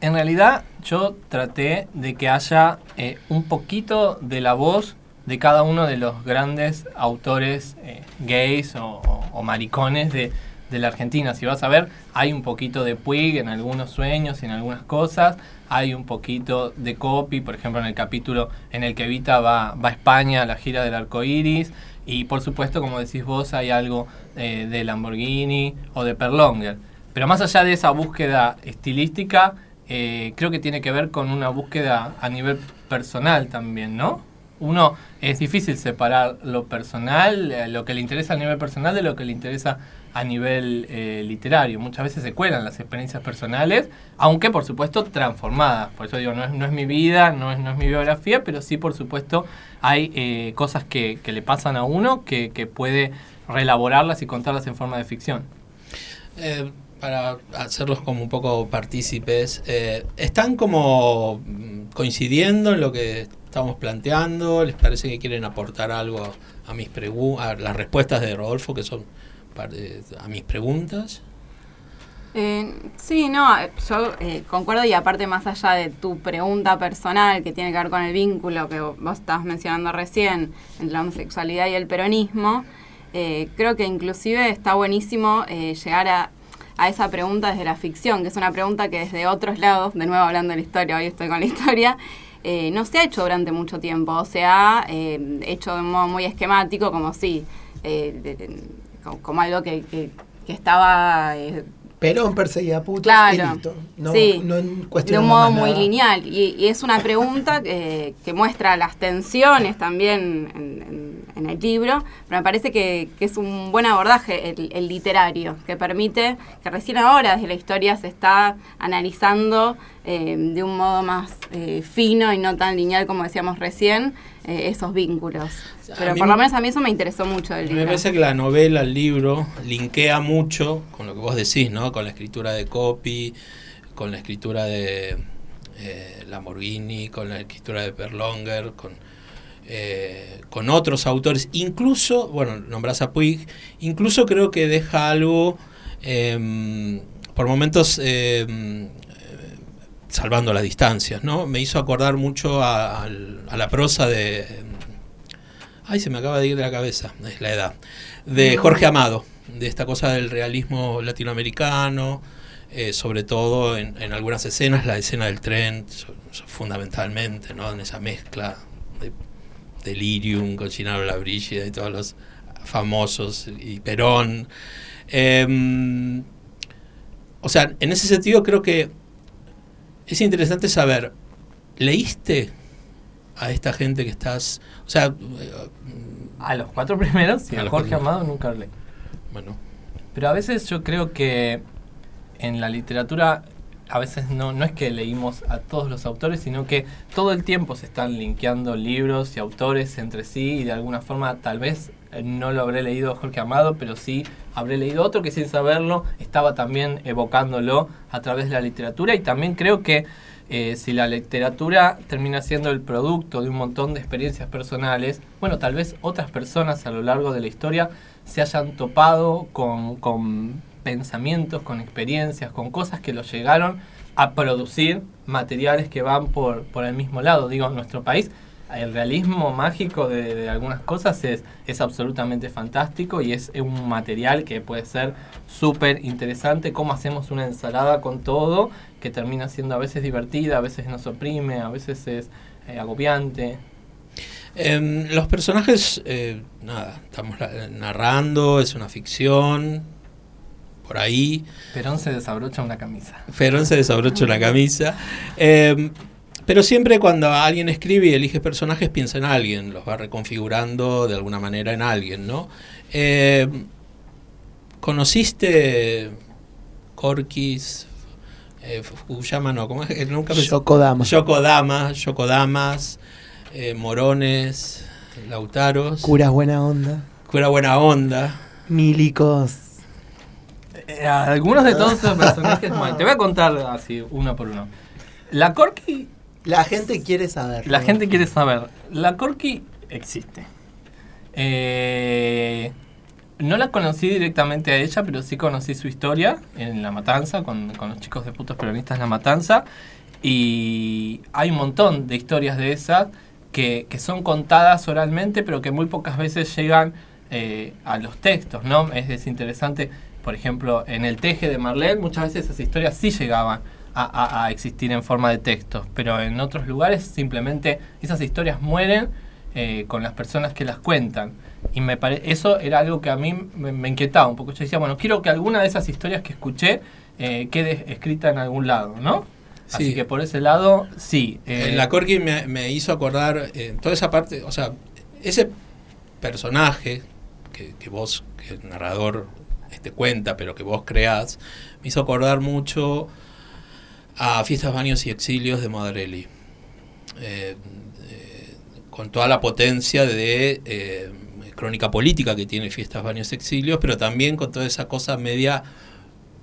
En realidad yo traté de que haya eh, un poquito de la voz de cada uno de los grandes autores eh, gays o, maricones de, de, la Argentina. Si vas a ver, hay un poquito de Puig en algunos sueños y en algunas cosas, hay un poquito de copy, por ejemplo, en el capítulo en el que Evita va, va a España a la gira del arco iris, y por supuesto, como decís vos, hay algo eh, de Lamborghini o de Perlonger. Pero más allá de esa búsqueda estilística, eh, creo que tiene que ver con una búsqueda a nivel personal también, ¿no? uno es difícil separar lo personal, eh, lo que le interesa a nivel personal de lo que le interesa a nivel eh, literario. Muchas veces se cuelan las experiencias personales, aunque por supuesto transformadas. Por eso digo, no es, no es mi vida, no es, no es mi biografía, pero sí por supuesto hay eh, cosas que, que, le pasan a uno que, que, puede reelaborarlas y contarlas en forma de ficción. Eh, para hacerlos como un poco partícipes, ¿están como coincidiendo en lo que estamos planteando? ¿Les parece que quieren aportar algo a, mis a las respuestas de Rodolfo que son a mis preguntas? Eh, sí, no, yo eh, concuerdo y aparte más allá de tu pregunta personal que tiene que ver con el vínculo que vos estabas mencionando recién entre la homosexualidad y el peronismo, eh, creo que inclusive está buenísimo eh, llegar a, a esa pregunta desde la ficción, que es una pregunta que desde otros lados, de nuevo hablando de la historia, hoy estoy con la historia, eh, no se ha hecho durante mucho tiempo, se ha eh, hecho de un modo muy esquemático, como si, eh, de, como, como, algo que, que, que estaba... Perón perseguía putos claro, y listo. No, sí, no de un modo muy lineal. Y, y, es una pregunta que, que, muestra las tensiones también en, en, en, el libro, pero me parece que, que es un buen abordaje el, el, literario, que permite que recién ahora desde la historia se está analizando eh, de un modo más eh, fino y no tan lineal como decíamos recién, eh, esos vínculos. Pero por lo menos a mí eso me interesó mucho del libro. Me parece que la novela, el libro, linkea mucho con lo que vos decís, ¿no? Con la escritura de Copy, con la escritura de eh, Lamborghini, con la escritura de Perlonger, con, eh, con otros autores. Incluso, bueno, nombras a Puig, incluso creo que deja algo, eh, por momentos salvando las distancias, ¿no? Me hizo acordar mucho a, la prosa de... Ay, se me acaba de ir de la cabeza, es la edad. De Jorge Amado, de esta cosa del realismo latinoamericano, eh, sobre todo en, en, algunas escenas, la escena del tren, so, so, fundamentalmente, ¿no? En esa mezcla de Delirium, Cochinaro la Brígida y todos los famosos, y Perón. Eh, o sea, en ese sentido creo que es interesante saber, ¿leíste a esta gente que estás, o sea, A los cuatro primeros, y A Jorge cuatro. Amado nunca hablé. bueno, Pero a veces yo creo que en la literatura, a veces no, no es que leímos a todos los autores, sino que todo el tiempo se están linkeando libros y autores entre sí y de alguna forma tal vez eh, no lo habré leído Jorge Amado, pero sí habré leído otro que sin saberlo estaba también evocándolo a través de la literatura y también creo que eh, si la literatura termina siendo el producto de un montón de experiencias personales, bueno, tal vez otras personas a lo largo de la historia se hayan topado con, con pensamientos, con experiencias, con cosas que los llegaron a producir materiales que van por, por el mismo lado. Digo, nuestro país el realismo mágico de, de algunas cosas es, es absolutamente fantástico y es un material que puede ser súper interesante. Cómo hacemos una ensalada con todo, que termina siendo a veces divertida, a veces nos oprime, a veces es eh, agobiante. Em, los personajes, eh, nada, estamos narrando, es una ficción, por ahí. Perón se desabrocha una camisa. Ferón se desabrocha una *laughs* camisa. Pero siempre cuando alguien escribe y elige personajes piensa en alguien, los va reconfigurando de alguna manera en alguien, ¿no? Em, ¿Conociste Corquis? Eh, Fukuyama, no, ¿cómo es? que Nunca me- Yokodama. Yokodama, Yokodamas, eh, Morones, Lautaros, Curas buena onda. Cura Buena Onda. Milicos. Eh, algunos de todos esos personajes, te voy a contar así uno por uno. La Corky La gente quiere saber. La gente quiere saber. La Corky existe. Eh, no la conocí directamente a ella, pero sí conocí su historia en La Matanza, con, con los chicos de putos peronistas en La Matanza. Y hay un montón de historias de esas que, que son contadas oralmente, pero que muy pocas veces llegan eh, a los textos, ¿no? Es, es interesante, por ejemplo, en el Teje de Marlene, muchas veces esas historias sí llegaban a, a- existir en forma de textos, pero en otros lugares simplemente esas historias mueren eh, con las personas que las cuentan. Y me pare eso era algo que a mí me, me inquietaba un poco. Yo decía, bueno, quiero que alguna de esas historias que escuché eh, quede escrita en algún lado, ¿no? Así Sí. que por ese lado, sí. eh, la Corky me, me hizo acordar eh, toda esa parte, o sea, ese personaje que, que vos, que el narrador este, cuenta, pero que vos creás, me hizo acordar mucho a Fiestas, Baños y Exilios de Madarelli. Eh, eh, con toda la potencia de eh, crónica política que tiene Fiestas, Baños y Exilios, pero también con toda esa cosa media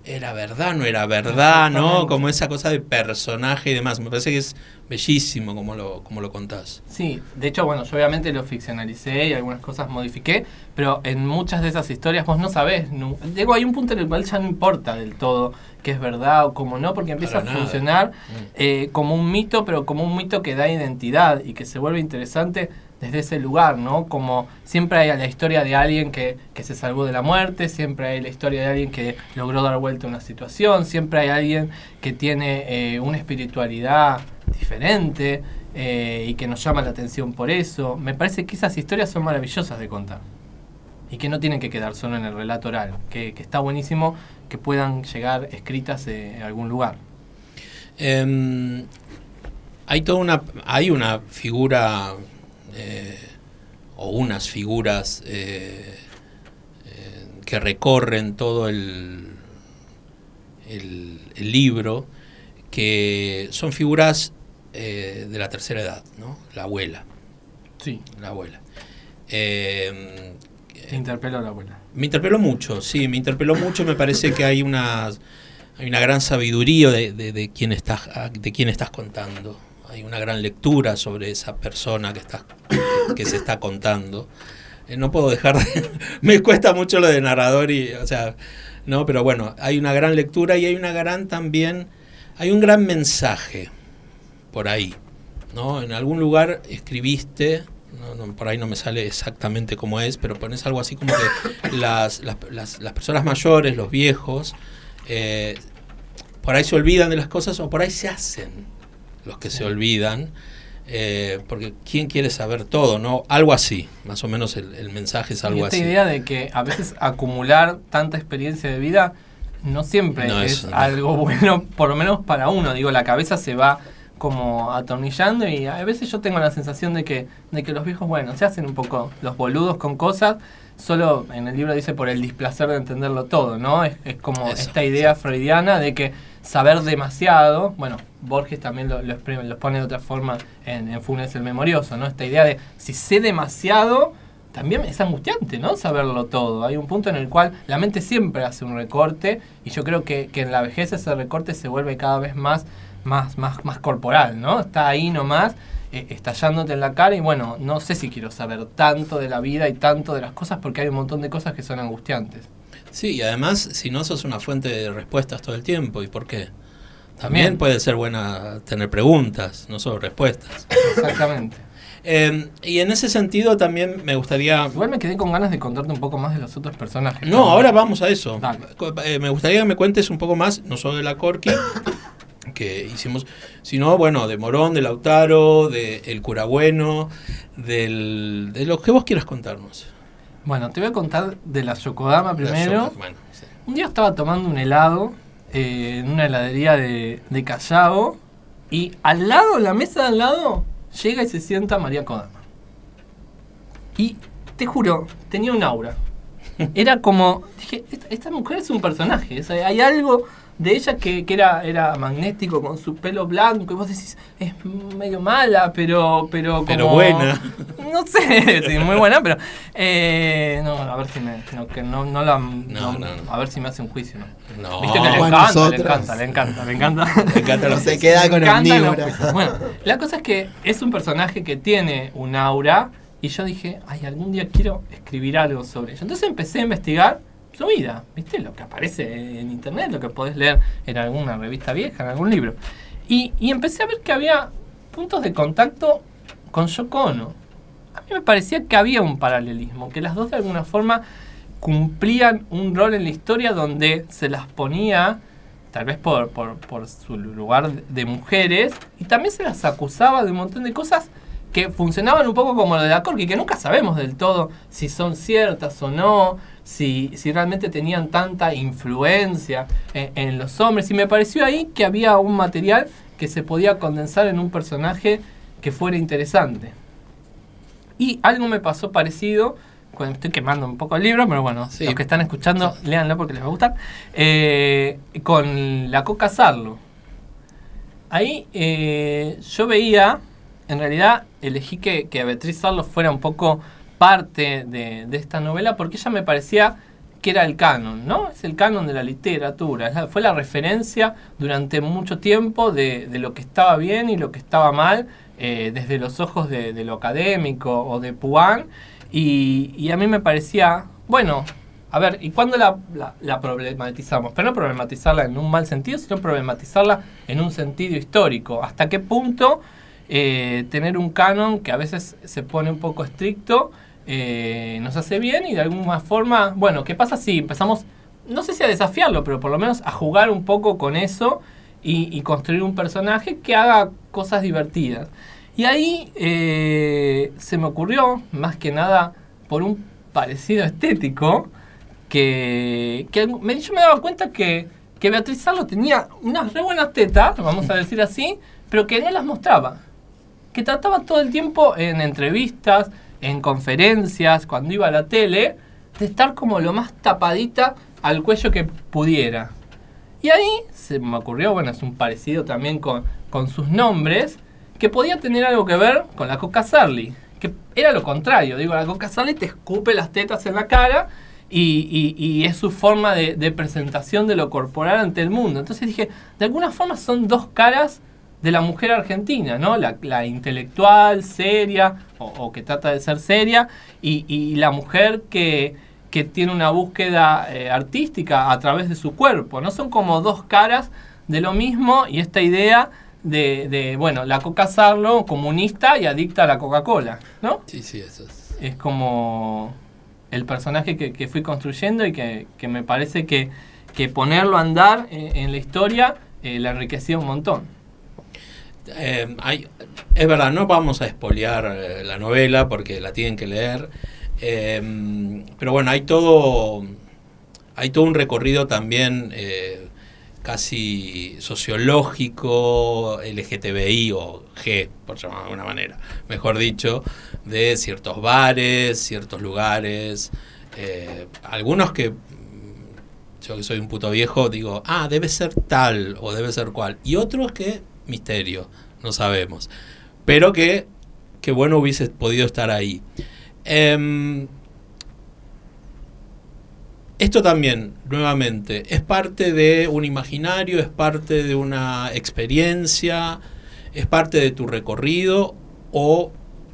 era verdad, no era verdad, ¿no? Como esa cosa de personaje y demás. Me parece que es bellísimo como lo, como lo contás. Sí, de hecho, bueno, yo obviamente lo ficcionalicé y algunas cosas modifiqué, pero en muchas de esas historias vos no sabés. nu- Digo, hay un punto en el cual ya no importa del todo que es verdad o como no, porque empieza Para a funcionar Mm. eh, como un mito, pero como un mito que da identidad y que se vuelve interesante desde ese lugar, ¿no? Como siempre hay la historia de alguien que, que se salvó de la muerte, siempre hay la historia de alguien que logró dar vuelta a una situación, siempre hay alguien que tiene eh, una espiritualidad diferente eh, y que nos llama la atención por eso. Me parece que esas historias son maravillosas de contar y que no tienen que quedar solo en el relato oral, que, que está buenísimo que puedan llegar escritas eh, en algún lugar. Em, hay toda una hay una figura eh, o unas figuras eh, eh, que recorren todo el, el, el libro que son figuras eh, de la tercera edad, ¿no? La abuela, Sí, la abuela. Em, te interpeló la abuela. me interpeló mucho, sí, me interpeló mucho. Me parece que hay una, hay una gran sabiduría de, de, de quién estás, de quién estás contando. Hay una gran lectura sobre esa persona que, estás, *coughs* que se está contando. Eh, no puedo dejar de, *laughs* Me cuesta mucho lo de narrador y, o sea, no, pero bueno, hay una gran lectura y hay una gran también, hay un gran mensaje por ahí, ¿no? En algún lugar escribiste, por ahí no me sale exactamente cómo es, pero pones algo así como que *coughs* las, las, las- las personas mayores, los viejos, eh, por ahí se olvidan de las cosas o por ahí se hacen los que se olvidan, eh, porque ¿quién quiere saber todo? no Algo así, más o menos el, el mensaje es Y algo esta así. idea de que a veces acumular tanta experiencia de vida no siempre No, es no. algo bueno, por lo menos para uno. Digo, la cabeza se va como atornillando y a veces yo tengo la sensación de que, de que los viejos, bueno, se hacen un poco los boludos con cosas, solo en el libro dice por el displacer de entenderlo todo, ¿no? Es, es como Eso, esta idea freudiana de que saber demasiado, bueno, Borges también lo, lo, exprime- lo pone de otra forma en, en Funes el Memorioso, ¿no? Esta idea de si sé demasiado, también es angustiante, ¿no? Saberlo todo. Hay un punto en el cual la mente siempre hace un recorte y yo creo que, que en la vejez ese recorte se vuelve cada vez más, más, más, más corporal, ¿no? Está ahí nomás, eh, estallándote en la cara y bueno, no sé si quiero saber tanto de la vida y tanto de las cosas porque hay un montón de cosas que son angustiantes. Sí, y además, si no sos una fuente de respuestas todo el tiempo, ¿y por qué? También, puede ser buena tener preguntas, no solo respuestas. Exactamente. *laughs* Eh, y en ese sentido también me gustaría... Igual me quedé con ganas de contarte un poco más de los otros personajes. No, ahora vamos a eso. Eh, me gustaría que me cuentes un poco más, no solo de la Corky, *coughs* que hicimos, sino, bueno, de Morón, de Lautaro, de El Cura Bueno, del, de lo que vos quieras contarnos. Bueno, te voy a contar de la Yokodama primero. La- Bueno, sí. Un día estaba tomando un helado eh, en una heladería de, de Callao y al lado, la mesa de al lado, llega y se sienta María Kodama. Y te juro, tenía un aura. *laughs* Era como, dije, esta, esta mujer es un personaje, o sea, hay algo de ella que, que era, era magnético con su pelo blanco y vos decís, es medio mala, pero... Pero, Pero como- buena. No sé, *laughs* sí, muy buena, pero... eh, no, a ver si me... No, que no, no la... no, no, no. A ver si me hace un juicio, ¿no? No, Viste que le encanta, le encanta, le encanta, *laughs* le encanta. Me encanta se queda *laughs* con juicios. Bueno, la cosa es que es un personaje que tiene un aura y yo dije, ay, algún día quiero escribir algo sobre ella. Entonces empecé a investigar su vida, ¿viste? Lo que aparece en internet, lo que podés leer en alguna revista vieja, en algún libro. Y, y empecé a ver que había puntos de contacto con Yoko. A mí me parecía que había un paralelismo, que las dos de alguna forma cumplían un rol en la historia donde se las ponía, tal vez por, por, por su lugar de mujeres, y también se las acusaba de un montón de cosas que funcionaban un poco como lo de la Corky, que nunca sabemos del todo si son ciertas o no, si, si realmente tenían tanta influencia en, en los hombres. Y me pareció ahí que había un material que se podía condensar en un personaje que fuera interesante. Y algo me pasó parecido, cuando estoy quemando un poco el libro, pero bueno, Sí. los que están escuchando, léanlo porque les va a gustar, eh, con la Coca Sarlo. Ahí eh, yo veía, en realidad elegí que, que Beatriz Sarlo fuera un poco parte de, de esta novela porque ella me parecía que era el canon, ¿no? Es el canon de la literatura, fue la referencia durante mucho tiempo de, de lo que estaba bien y lo que estaba mal, eh, desde los ojos de, de lo académico o de Puan, y, a mí me parecía, bueno, a ver, ¿y cuándo la- la problematizamos? Pero no problematizarla en un mal sentido, sino problematizarla en un sentido histórico. ¿Hasta qué punto eh, tener un canon que a veces se pone un poco estricto eh, nos hace bien y de alguna forma, bueno, ¿qué pasa si empezamos, no sé si a desafiarlo, pero por lo menos a jugar un poco con eso y, construir un personaje que haga cosas divertidas? Y ahí eh, se me ocurrió, más que nada, por un parecido estético, que, que me, yo me daba cuenta que, que Beatriz Sarlo tenía unas re buenas tetas, vamos a decir así, pero que no las mostraba. Que trataba todo el tiempo en entrevistas, en conferencias, cuando iba a la tele, de estar como lo más tapadita al cuello que pudiera. Y ahí se me ocurrió, bueno, es un parecido también con, con sus nombres, que podía tener algo que ver con la Coca Sarli. Que era lo contrario, digo, la Coca Sarli te escupe las tetas en la cara y, y- es su forma de, de presentación de lo corporal ante el mundo. Entonces dije, de alguna forma son dos caras de la mujer argentina, ¿no? La, la intelectual, seria, o, o que trata de ser seria, y, y la mujer que, que tiene una búsqueda eh, artística a través de su cuerpo, ¿no? Son como dos caras de lo mismo y esta idea de, de, bueno, la Coca Sarlo, comunista y adicta a la Coca-Cola, ¿no? Sí, sí, eso es. Es como el personaje que, que fui construyendo y que, que me parece que, que ponerlo a andar en, en la historia eh, la enriquecía un montón. Eh, hay- es verdad, no vamos a espolear eh, la novela porque la tienen que leer. Eh, pero bueno, hay todo, hay todo un recorrido también casi sociológico LGTBI o G, por llamarlo de alguna manera, mejor dicho, de ciertos bares, ciertos lugares, algunos que yo que soy un puto viejo digo, ah, debe ser tal o debe ser cual, y otros que misterio, no sabemos, pero que, que bueno hubiese podido estar ahí. Em, esto también, nuevamente, es parte de un imaginario, es parte de una experiencia, es parte de tu recorrido o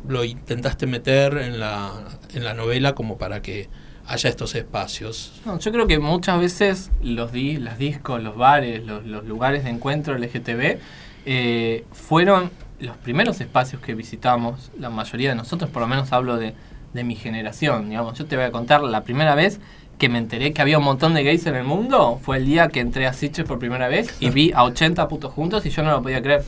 lo intentaste meter en la, en la novela como para que haya estos espacios. No, yo creo que muchas veces los di discos, los bares, los, los lugares de encuentro LGTB eh, fueron los primeros espacios que visitamos, la mayoría de nosotros, por lo menos hablo de, de mi generación, digamos, yo te voy a contar la primera vez que me enteré que había un montón de gays en el mundo fue el día que entré a Sitges por primera vez y vi a 80 putos juntos y yo no lo podía creer.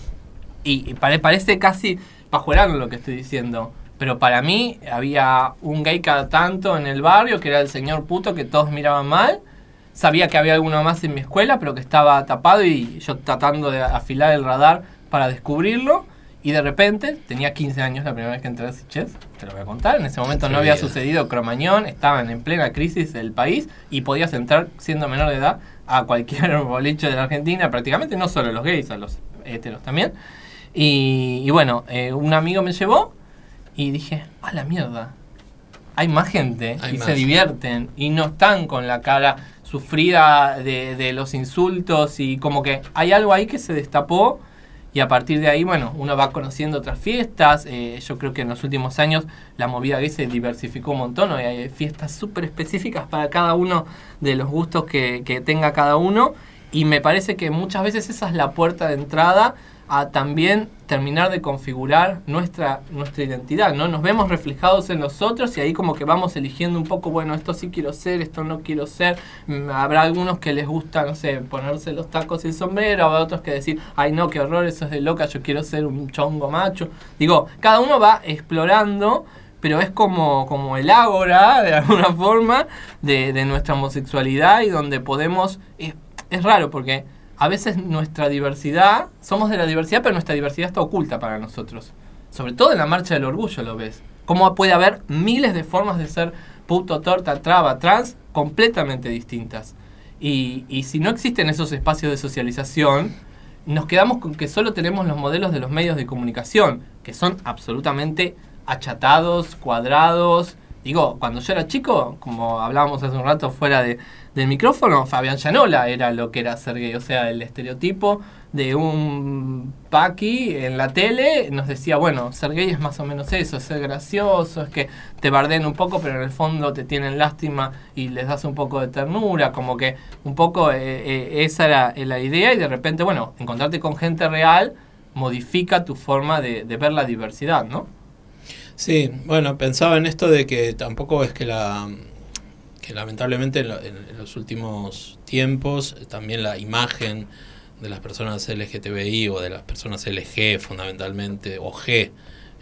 Y, y pare- parece casi pajuelano lo que estoy diciendo. Pero para mí había un gay cada tanto en el barrio que era el señor puto que todos miraban mal. Sabía que había alguno más en mi escuela, pero que estaba tapado y yo tratando de afilar el radar para descubrirlo. Y de repente, tenía 15 años la primera vez que entré a Sitges, te lo voy a contar. En ese momento no había sucedido Cromañón, estaban en plena crisis del país y podías entrar siendo menor de edad a cualquier *laughs* boliche de la Argentina, prácticamente no solo los gays, a los heteros también. Y, y bueno, eh, un amigo me llevó y dije, a la mierda, hay más gente Hay y más. se divierten y no están con la cara sufrida de, los insultos y como que hay algo ahí que se destapó y a partir de ahí, bueno, uno va conociendo otras fiestas. eh, yo creo que en los últimos años la movida gay se diversificó un montón. Hoy hay fiestas súper específicas para cada uno de los gustos que tenga cada uno. Y me parece que muchas veces esa es la puerta de entrada a también terminar de configurar nuestra, nuestra identidad, ¿no? Nos vemos reflejados en los otros y ahí como que vamos eligiendo un poco, bueno, esto sí quiero ser, esto no quiero ser. Mm, Habrá algunos que les gusta, no sé, ponerse los tacos y el sombrero, habrá otros que decir, ay no, qué horror, eso es de loca, yo quiero ser un chongo macho. Digo, cada uno va explorando pero es como, como el ágora, *laughs* de alguna forma, de, de nuestra homosexualidad y donde podemos... Es, es raro porque a veces nuestra diversidad, somos de la diversidad, pero nuestra diversidad está oculta para nosotros. Sobre todo en la marcha del orgullo lo ves. Cómo puede haber miles de formas de ser puto, torta, traba, trans, completamente distintas. Y, y si no existen esos espacios de socialización, nos quedamos con que solo tenemos los modelos de los medios de comunicación, que son absolutamente achatados, cuadrados. Digo, cuando yo era chico, como hablábamos hace un rato fuera de, del micrófono, Fabián Llanola era lo que era ser. O sea, el estereotipo de un paqui en la tele nos decía, bueno, ser es más o menos eso, es ser gracioso, es que te barden un poco, pero en el fondo te tienen lástima y les das un poco de ternura, como que un poco eh, eh, esa era la idea y de repente, bueno, encontrarte con gente real modifica tu forma de, de ver la diversidad, ¿no? Sí, bueno, pensaba en esto de que tampoco es que la que lamentablemente en, lo- en- los últimos tiempos eh, también la imagen de las personas LGTBI o de las personas LG fundamentalmente o G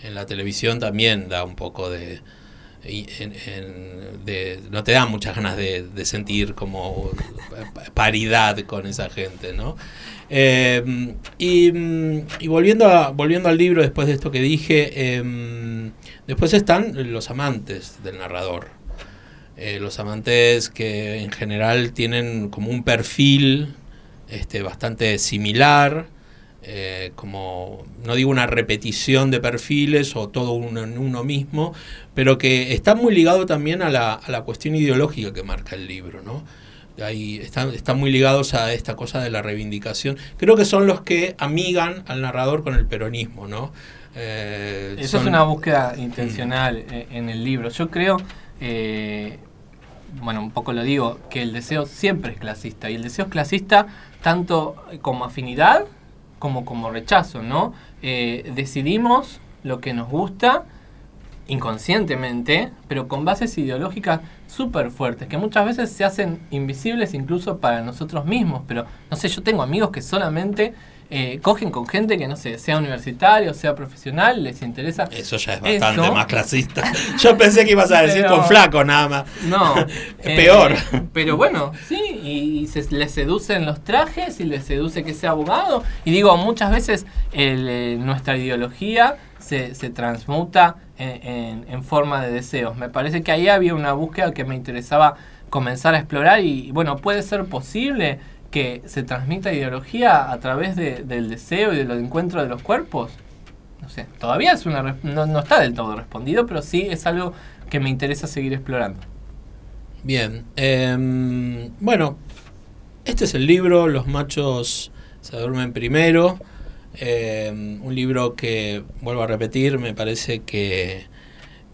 en la televisión también da un poco de, de- no te da muchas ganas de, sentir como paridad con esa gente, ¿no? Eh, y, volviendo, a, volviendo al libro, después de esto que dije, em, después están los amantes del narrador. Eh, los amantes que en general tienen como un perfil este, bastante similar, eh, como, no digo una repetición de perfiles o todo uno en uno mismo, pero que está muy ligado también a la, a la cuestión ideológica que marca el libro, ¿no? Ahí están, están muy ligados a esta cosa de la reivindicación. Creo que son los que amigan al narrador con el peronismo, ¿no? Eh, Eso son- es una búsqueda intencional eh, en el libro. Yo creo, eh, bueno, un poco lo digo, que el deseo siempre es clasista. Y el deseo es clasista tanto como afinidad como como rechazo, ¿no? Eh, decidimos lo que nos gusta inconscientemente, pero con bases ideológicas súper fuertes, que muchas veces se hacen invisibles incluso para nosotros mismos. Pero, no sé, yo tengo amigos que solamente eh, cogen con gente que no sé, sea universitario, sea profesional, les interesa. Eso ya es bastante Eso. más clasista. *laughs* Yo pensé que ibas a decir Pero- con flaco nada más. No. Es *laughs* peor. Pero bueno, sí, y se, les seducen los trajes y les seduce que sea abogado. Y digo, muchas veces el, eh, nuestra ideología se, se transmuta en, en- en forma de deseos. Me parece que ahí había una búsqueda que me interesaba comenzar a explorar y bueno, puede ser posible que se transmita ideología a través de- del deseo y del encuentro de los cuerpos. No sé, todavía es una, no, no está del todo respondido, pero sí es algo que me interesa seguir explorando. Bien. em, bueno, este es el libro, Los machos se duermen primero. Em, un libro que, vuelvo a repetir, me parece que,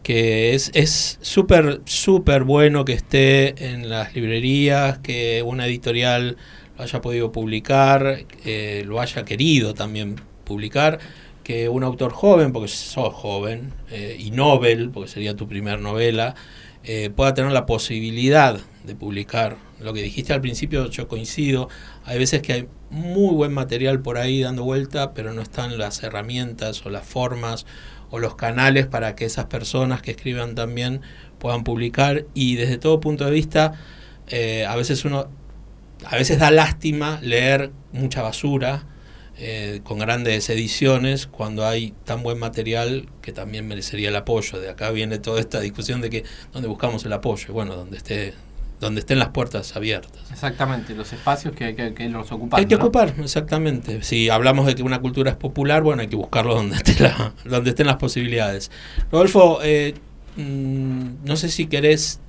que es es súper, súper bueno que esté en las librerías, que una editorial haya podido publicar, eh, lo haya querido también publicar, que un autor joven, porque sos joven, eh, y novel, porque sería tu primer novela, eh, pueda tener la posibilidad de publicar. Lo que dijiste al principio, yo coincido. Hay veces que hay muy buen material por ahí dando vuelta, pero no están las herramientas o las formas o los canales para que esas personas que escriban también puedan publicar. Y desde todo punto de vista, a veces uno, a veces da lástima leer mucha basura. eh, con grandes ediciones cuando hay tan buen material que también merecería el apoyo. De acá viene toda esta discusión de que donde buscamos el apoyo, bueno, donde esté donde estén las puertas abiertas. Exactamente, los espacios que, que, que los ocupan. Hay que ¿no? ocupar, exactamente. Si hablamos de que una cultura es popular, bueno, hay que buscarlo donde, esté la- donde estén las posibilidades. Rodolfo, eh, mm, no sé si querés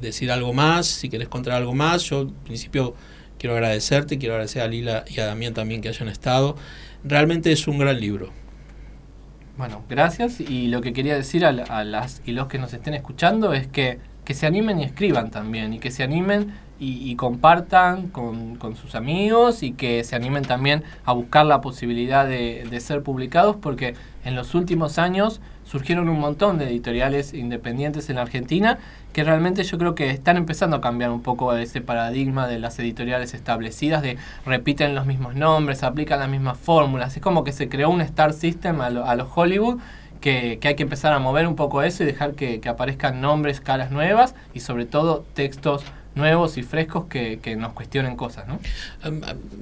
decir algo más, si querés contar algo más. Yo, en principio, quiero agradecerte, quiero agradecer a Lila y a Damián también que hayan estado. Realmente es un gran libro. Bueno, gracias. Y lo que quería decir a, a las y los que nos estén escuchando es que, que se animen y escriban también. Y que se animen y, compartan con, sus amigos. Y que se animen también a buscar la posibilidad de, ser publicados. Porque en los últimos años surgieron un montón de editoriales independientes en la Argentina. Que realmente yo creo que están empezando a cambiar un poco ese paradigma de las editoriales establecidas. De repiten los mismos nombres, aplican las mismas fórmulas. Es como que se creó un Star System a, lo- los Hollywood que, que hay que empezar a mover un poco eso y dejar que, que aparezcan nombres, caras nuevas y sobre todo textos nuevos y frescos que, que nos cuestionen cosas, ¿no? Um,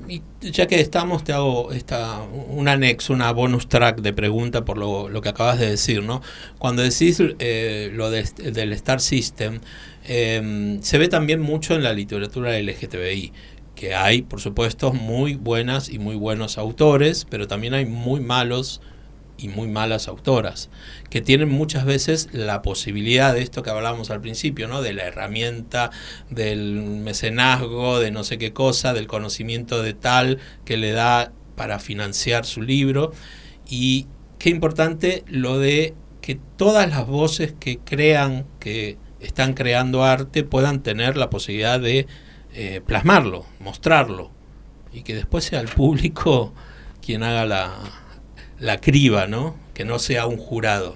y ya que estamos, te hago esta, un anexo, una bonus track de pregunta por lo, lo que acabas de decir, ¿no? Cuando decís eh, lo de- del Star System, eh, se ve también mucho en la literatura LGTBI, que hay, por supuesto, muy buenas y muy buenos autores, pero también hay muy malos y muy malas autoras, que tienen muchas veces la posibilidad de esto que hablábamos al principio, ¿no? De la herramienta, del mecenazgo, de no sé qué cosa, del conocimiento de tal que le da para financiar su libro. Y qué importante lo de que todas las voces que crean que están creando arte puedan tener la posibilidad de eh, plasmarlo, mostrarlo, y que después sea el público quien haga la, la criba, ¿no? Que no sea un jurado.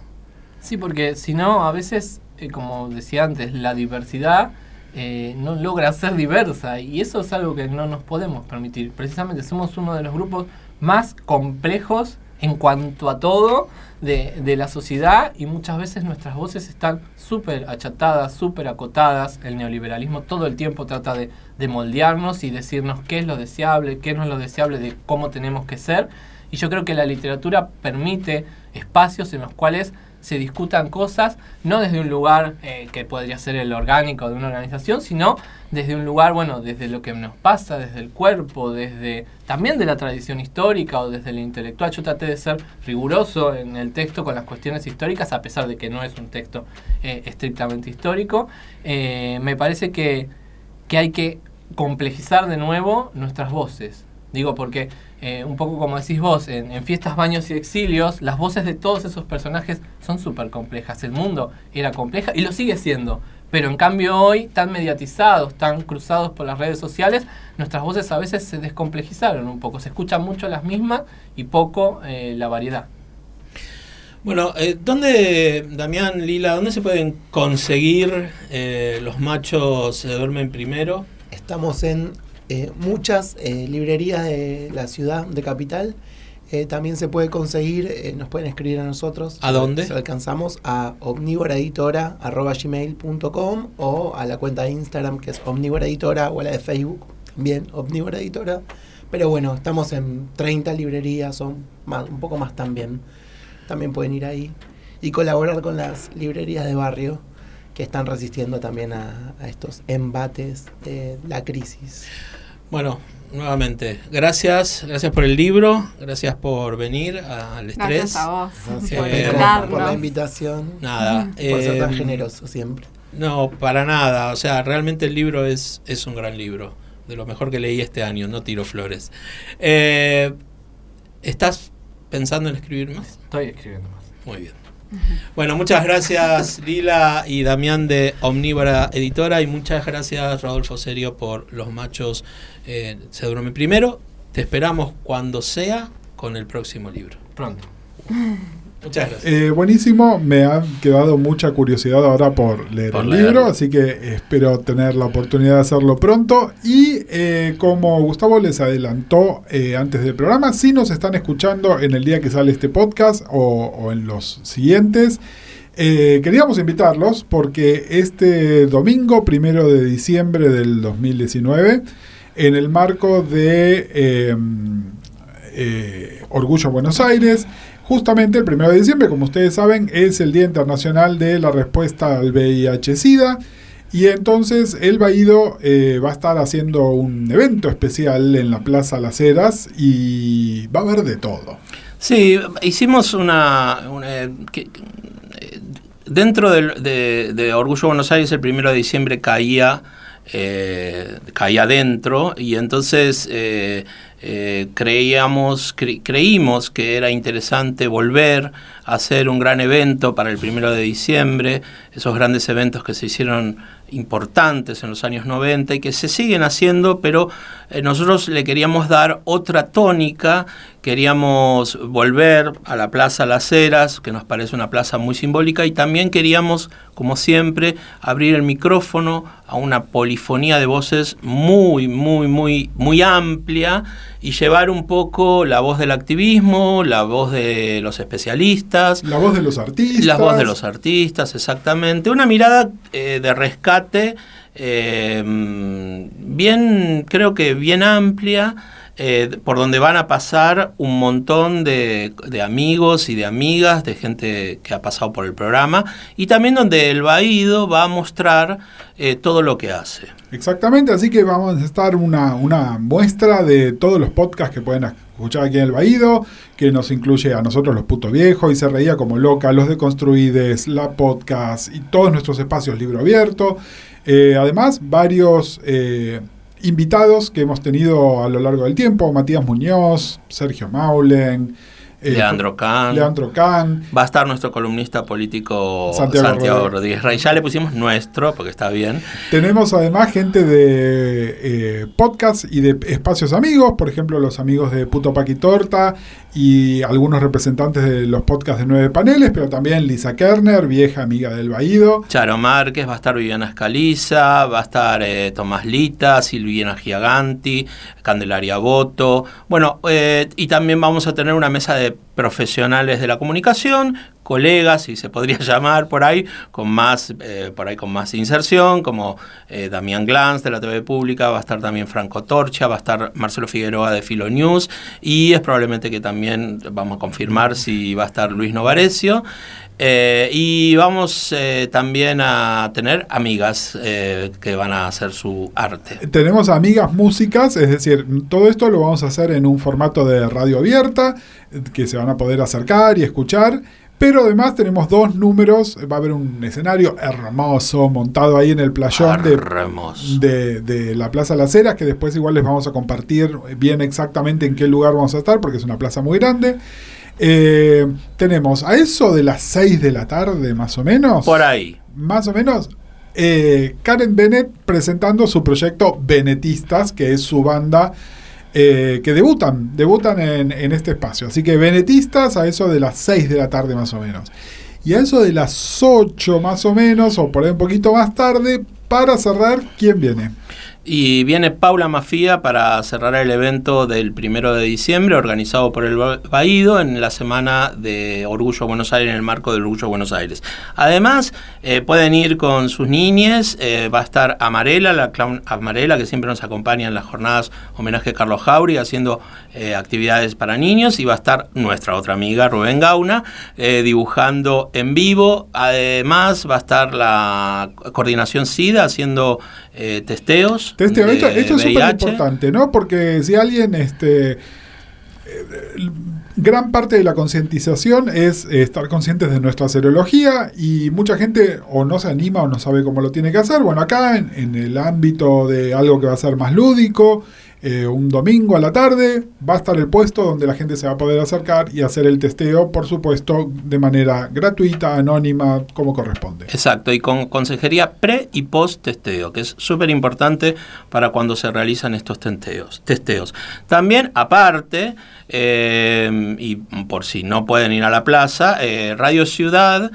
Sí, porque si no, a veces, eh, como decía antes, la diversidad eh, no logra ser diversa y eso es algo que no nos podemos permitir. Precisamente somos uno de los grupos más complejos en cuanto a todo de, de la sociedad y muchas veces nuestras voces están súper achatadas, súper acotadas. El neoliberalismo todo el tiempo trata de, de moldearnos y decirnos qué es lo deseable, qué no es lo deseable de cómo tenemos que ser. Y yo creo que la literatura permite espacios en los cuales se discutan cosas, no desde un lugar eh, que podría ser el orgánico de una organización, sino desde un lugar, bueno, desde lo que nos pasa, desde el cuerpo, desde también de la tradición histórica o desde el intelectual. Yo traté de ser riguroso en el texto con las cuestiones históricas, a pesar de que no es un texto eh, estrictamente histórico. Eh, me parece que, que hay que complejizar de nuevo nuestras voces. Digo, porque eh, un poco como decís vos, en, en Fiestas, Baños y Exilios, las voces de todos esos personajes son súper complejas. El mundo era compleja y lo sigue siendo. Pero en cambio hoy, tan mediatizados, tan cruzados por las redes sociales, nuestras voces a veces se descomplejizaron un poco. Se escuchan mucho las mismas y poco eh, la variedad. Bueno, eh, ¿dónde, Damián, Lila, dónde se pueden conseguir eh, los machos se duermen primero? Estamos en eh, muchas eh, librerías de la ciudad, de Capital. Eh, también se puede conseguir, nos pueden escribir a nosotros. ¿A dónde? Si alcanzamos a omnivoraeditora.gmail.com o a la cuenta de Instagram que es omnivoraeditora o a la de Facebook también, omnivoraeditora. Pero bueno, estamos en 30 librerías o más, un poco más también. También pueden ir ahí y colaborar con las librerías de barrio que están resistiendo también a, a estos embates de la crisis. Bueno, nuevamente, gracias, gracias por el libro, gracias por venir al estrés. Gracias a vos Eh, por, por la invitación. Nada. Por ser tan eh, generoso siempre. No, para nada. O sea, realmente el libro es, es un gran libro. De lo mejor que leí este año, no tiro flores. Eh, ¿Estás pensando en escribir más? Estoy escribiendo más. Muy bien. Bueno, muchas gracias Lila y Damián de Omnívora Editora y muchas gracias Rodolfo Serio por Los Machos eh, Se Duerme Primero. Te esperamos cuando sea con el próximo libro. Pronto. *laughs* Muchas gracias. Eh, buenísimo, me ha quedado mucha curiosidad ahora por leer Por el libro, así que espero tener la oportunidad de hacerlo pronto. Y eh, como Gustavo les adelantó eh, antes del programa, si nos están escuchando en el día que sale este podcast o, o en los siguientes, eh, queríamos invitarlos porque este domingo, primero de diciembre del 2019, en el marco de eh, eh, Orgullo Buenos Aires, Justamente el 1 de diciembre, como ustedes saben, es el Día Internacional de la Respuesta al VIH-Sida. Y entonces el Baído eh, va a estar haciendo un evento especial en la Plaza Las Heras y va a haber de todo. Sí, hicimos una... que- eh, dentro de, de Orgullo Buenos Aires el primero de diciembre caía, eh, caía dentro y entonces eh, eh, creíamos, cre- creímos que era interesante volver a hacer un gran evento para el primero de diciembre, esos grandes eventos que se hicieron importantes en los años 90 y que se siguen haciendo, pero eh, nosotros le queríamos dar otra tónica, queríamos volver a la Plaza Las Heras, que nos parece una plaza muy simbólica, y también queríamos, como siempre, abrir el micrófono a una polifonía de voces muy, muy, muy, muy amplia y llevar un poco la voz del activismo, la voz de los especialistas, La voz de los artistas. la voz de los artistas, exactamente. Una mirada eh, de rescate eh, bien, creo que bien amplia, eh, por donde van a pasar un montón de, amigos y de amigas, de gente que ha pasado por el programa, y también donde el Baído va a mostrar eh, todo lo que hace. Exactamente, así que vamos a estar una, muestra de todos los podcasts que pueden escuchar aquí en el Baído, que nos incluye a nosotros los puto viejos y se reía como loca, los de Construides, la podcast y todos nuestros espacios libro abierto. Eh, además, varios invitados que hemos tenido a lo largo del tiempo, Matías Muñoz, Sergio Maulen, eh, Leandro Kahn. Leandro Kahn, Va a estar nuestro columnista político Santiago Santiago, Rodríguez. Rodríguez. Ya le pusimos nuestro, porque está bien. Tenemos además gente de eh, podcast y de espacios amigos, por ejemplo, los amigos de Puto Paqui Torta y algunos representantes de los podcasts de Nueve Paneles, pero también Lisa Kerner, vieja amiga del Baído. Charo Márquez, va a estar Viviana Escaliza, va a estar eh, Tomás Lita, Silviana Giaganti, Candelaria Boto. Bueno, eh, y también vamos a tener una mesa de it profesionales de la comunicación, colegas, si se podría *laughs* llamar por ahí, con más, eh, por ahí con más inserción, como eh, Damián Glanz de la TV Pública, va a estar también Franco Torcha, va a estar Marcelo Figueroa de Filo News, y es probablemente que también vamos a confirmar si va a estar Luis Novarecio. Eh, y vamos eh, también a tener amigas que van a hacer su arte. Tenemos amigas músicas, es decir, todo esto lo vamos a hacer en un formato de radio abierta, que se van a poder acercar y escuchar. Pero además tenemos dos números, va a haber un escenario hermoso montado ahí en el playón de, Hermoso. de, de la Plaza Las Heras, que después igual les vamos a compartir bien exactamente en qué lugar vamos a estar, porque es una plaza muy grande. Eh, tenemos a eso de las 6 de la tarde, más o menos. Por ahí. Más o menos. eh, Karen Bennett presentando su proyecto Benetistas, que es su banda eh, que debutan, debutan en, en este espacio. Así que Benetistas a eso de las 6 de la tarde más o menos. Y a eso de las 8 más o menos, o por ahí un poquito más tarde, para cerrar, ¿quién viene? Y viene Paula Mafía para cerrar el evento del primero de diciembre, organizado por el Baído en la semana de Orgullo Buenos Aires, en el marco del Orgullo Buenos Aires. Además, eh, pueden ir con sus niñes, eh, va a estar Amarela, la clown Amarela, que siempre nos acompaña en las jornadas homenaje a Carlos Jauri, haciendo eh, actividades para niños, y va a estar nuestra otra amiga, Rubén Gauna, dibujando en vivo. Además, va a estar la coordinación SIDA haciendo testeos Testeo, esto, es súper importante, ¿no? Porque si alguien, este, eh, gran parte de la concientización es estar conscientes de nuestra serología y mucha gente o no se anima o no sabe cómo lo tiene que hacer. Bueno, acá en, en el ámbito de algo que va a ser más lúdico, eh, un domingo a la tarde, va a estar el puesto donde la gente se va a poder acercar y hacer el testeo, por supuesto, de manera gratuita, anónima, como corresponde. Exacto, y con consejería pre y post testeo, que es súper importante para cuando se realizan estos testeos. testeos. También, aparte, eh, y por si no pueden ir a la plaza, eh, Radio Ciudad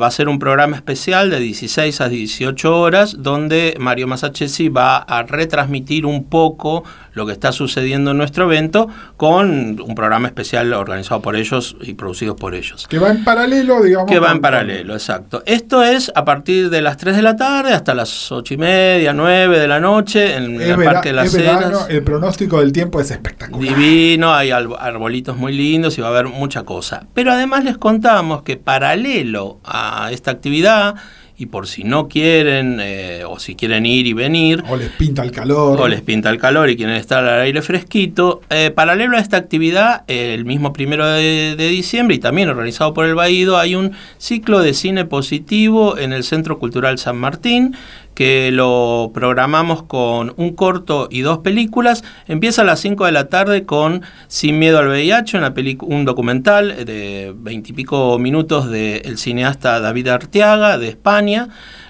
va a ser un programa especial de 16 a 18 horas donde Mario Masachesi va a retransmitir un poco lo que está sucediendo en nuestro evento con un programa especial organizado por ellos y producido por ellos. Que va en paralelo, digamos. Que va en paralelo, exacto. Esto es a partir de las 3 de la tarde hasta las 8 y media, 9 de la noche en el Parque de las Heras. El pronóstico del tiempo es espectacular. Divino, hay arbolitos muy lindos y va a haber mucha cosa. Pero además les contamos que paralelo a esta actividad, y por si no quieren eh, o si quieren ir y venir. O les pinta el calor. O les pinta el calor y quieren estar al aire fresquito. Eh, paralelo a esta actividad, el mismo primero de, diciembre y también organizado por el Baído, hay un ciclo de cine positivo en el Centro Cultural San Martín que lo programamos con un corto y dos películas. Empieza a las 5 de la tarde con Sin Miedo al VIH, una un documental de veintipico minutos del cineasta David Arteaga de España.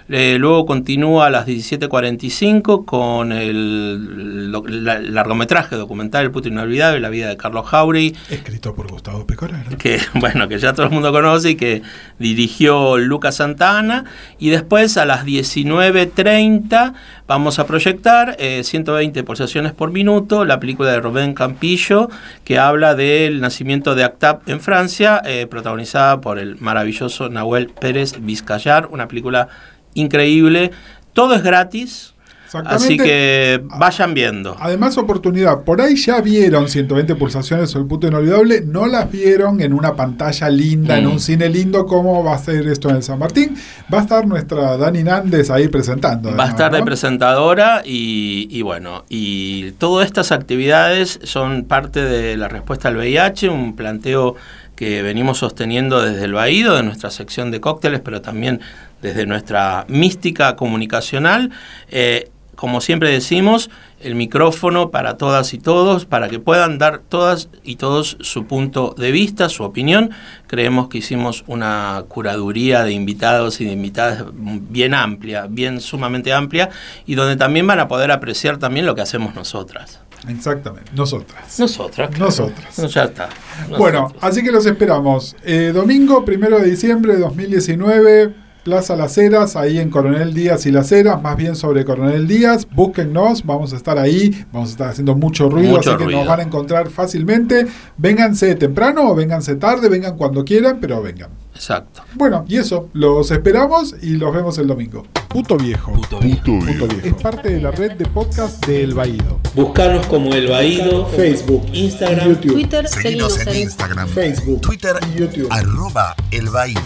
Eh, luego continúa a las 17.45 con el, largometraje documental El puto inolvidable, la vida de Carlos Jauregui. Escrito por Gustavo Pecoraro. Que, *laughs* bueno, que ya todo el mundo conoce y que dirigió Lucas Santana. Y después a las 19.30 vamos a proyectar 120 eh, pulsaciones por minuto, la película de Rubén Campillo, que habla del nacimiento de Actap en Francia, eh, protagonizada por el maravilloso Nahuel Pérez Vizcayar, una película increíble. Todo es gratis. Así que vayan viendo. Además, oportunidad. Por ahí ya vieron 120 pulsaciones o el puto inolvidable. No las vieron en una pantalla linda, en un mm. cine lindo. ¿Cómo va a ser esto en el San Martín? Va a estar nuestra Dani Nández ahí presentando. Va a estar de presentadora y, y, bueno, y todas estas actividades son parte de la respuesta al VIH, un planteo que venimos sosteniendo desde el Baído, de nuestra sección de cócteles, pero también desde nuestra mística comunicacional. Eh, como siempre decimos, el micrófono para todas y todos, para que puedan dar todas y todos su punto de vista, su opinión. Creemos que hicimos una curaduría de invitados y de invitadas bien amplia, bien sumamente amplia, y donde también van a poder apreciar también lo que hacemos nosotras. Exactamente, nosotras. Nosotras. Nosotras. ya está. Bueno, así que los esperamos. Eh, domingo, primero de diciembre de 2019 Plaza Las Heras, ahí en Coronel Díaz y Las Heras, más bien sobre Coronel Díaz. Búsquennos, vamos a estar ahí, vamos a estar haciendo mucho ruido, así que nos van a encontrar fácilmente. Vénganse temprano o vénganse tarde, vengan cuando quieran, pero vengan. Exacto. Bueno, y eso, los esperamos y los vemos el domingo. Puto Viejo. Puto Viejo. Es parte de la red de podcast de El Baído. Buscarnos como El Baído, Facebook, Instagram, YouTube. Twitter, seguimos en Instagram, Facebook, Twitter y YouTube. Arroba El Baído.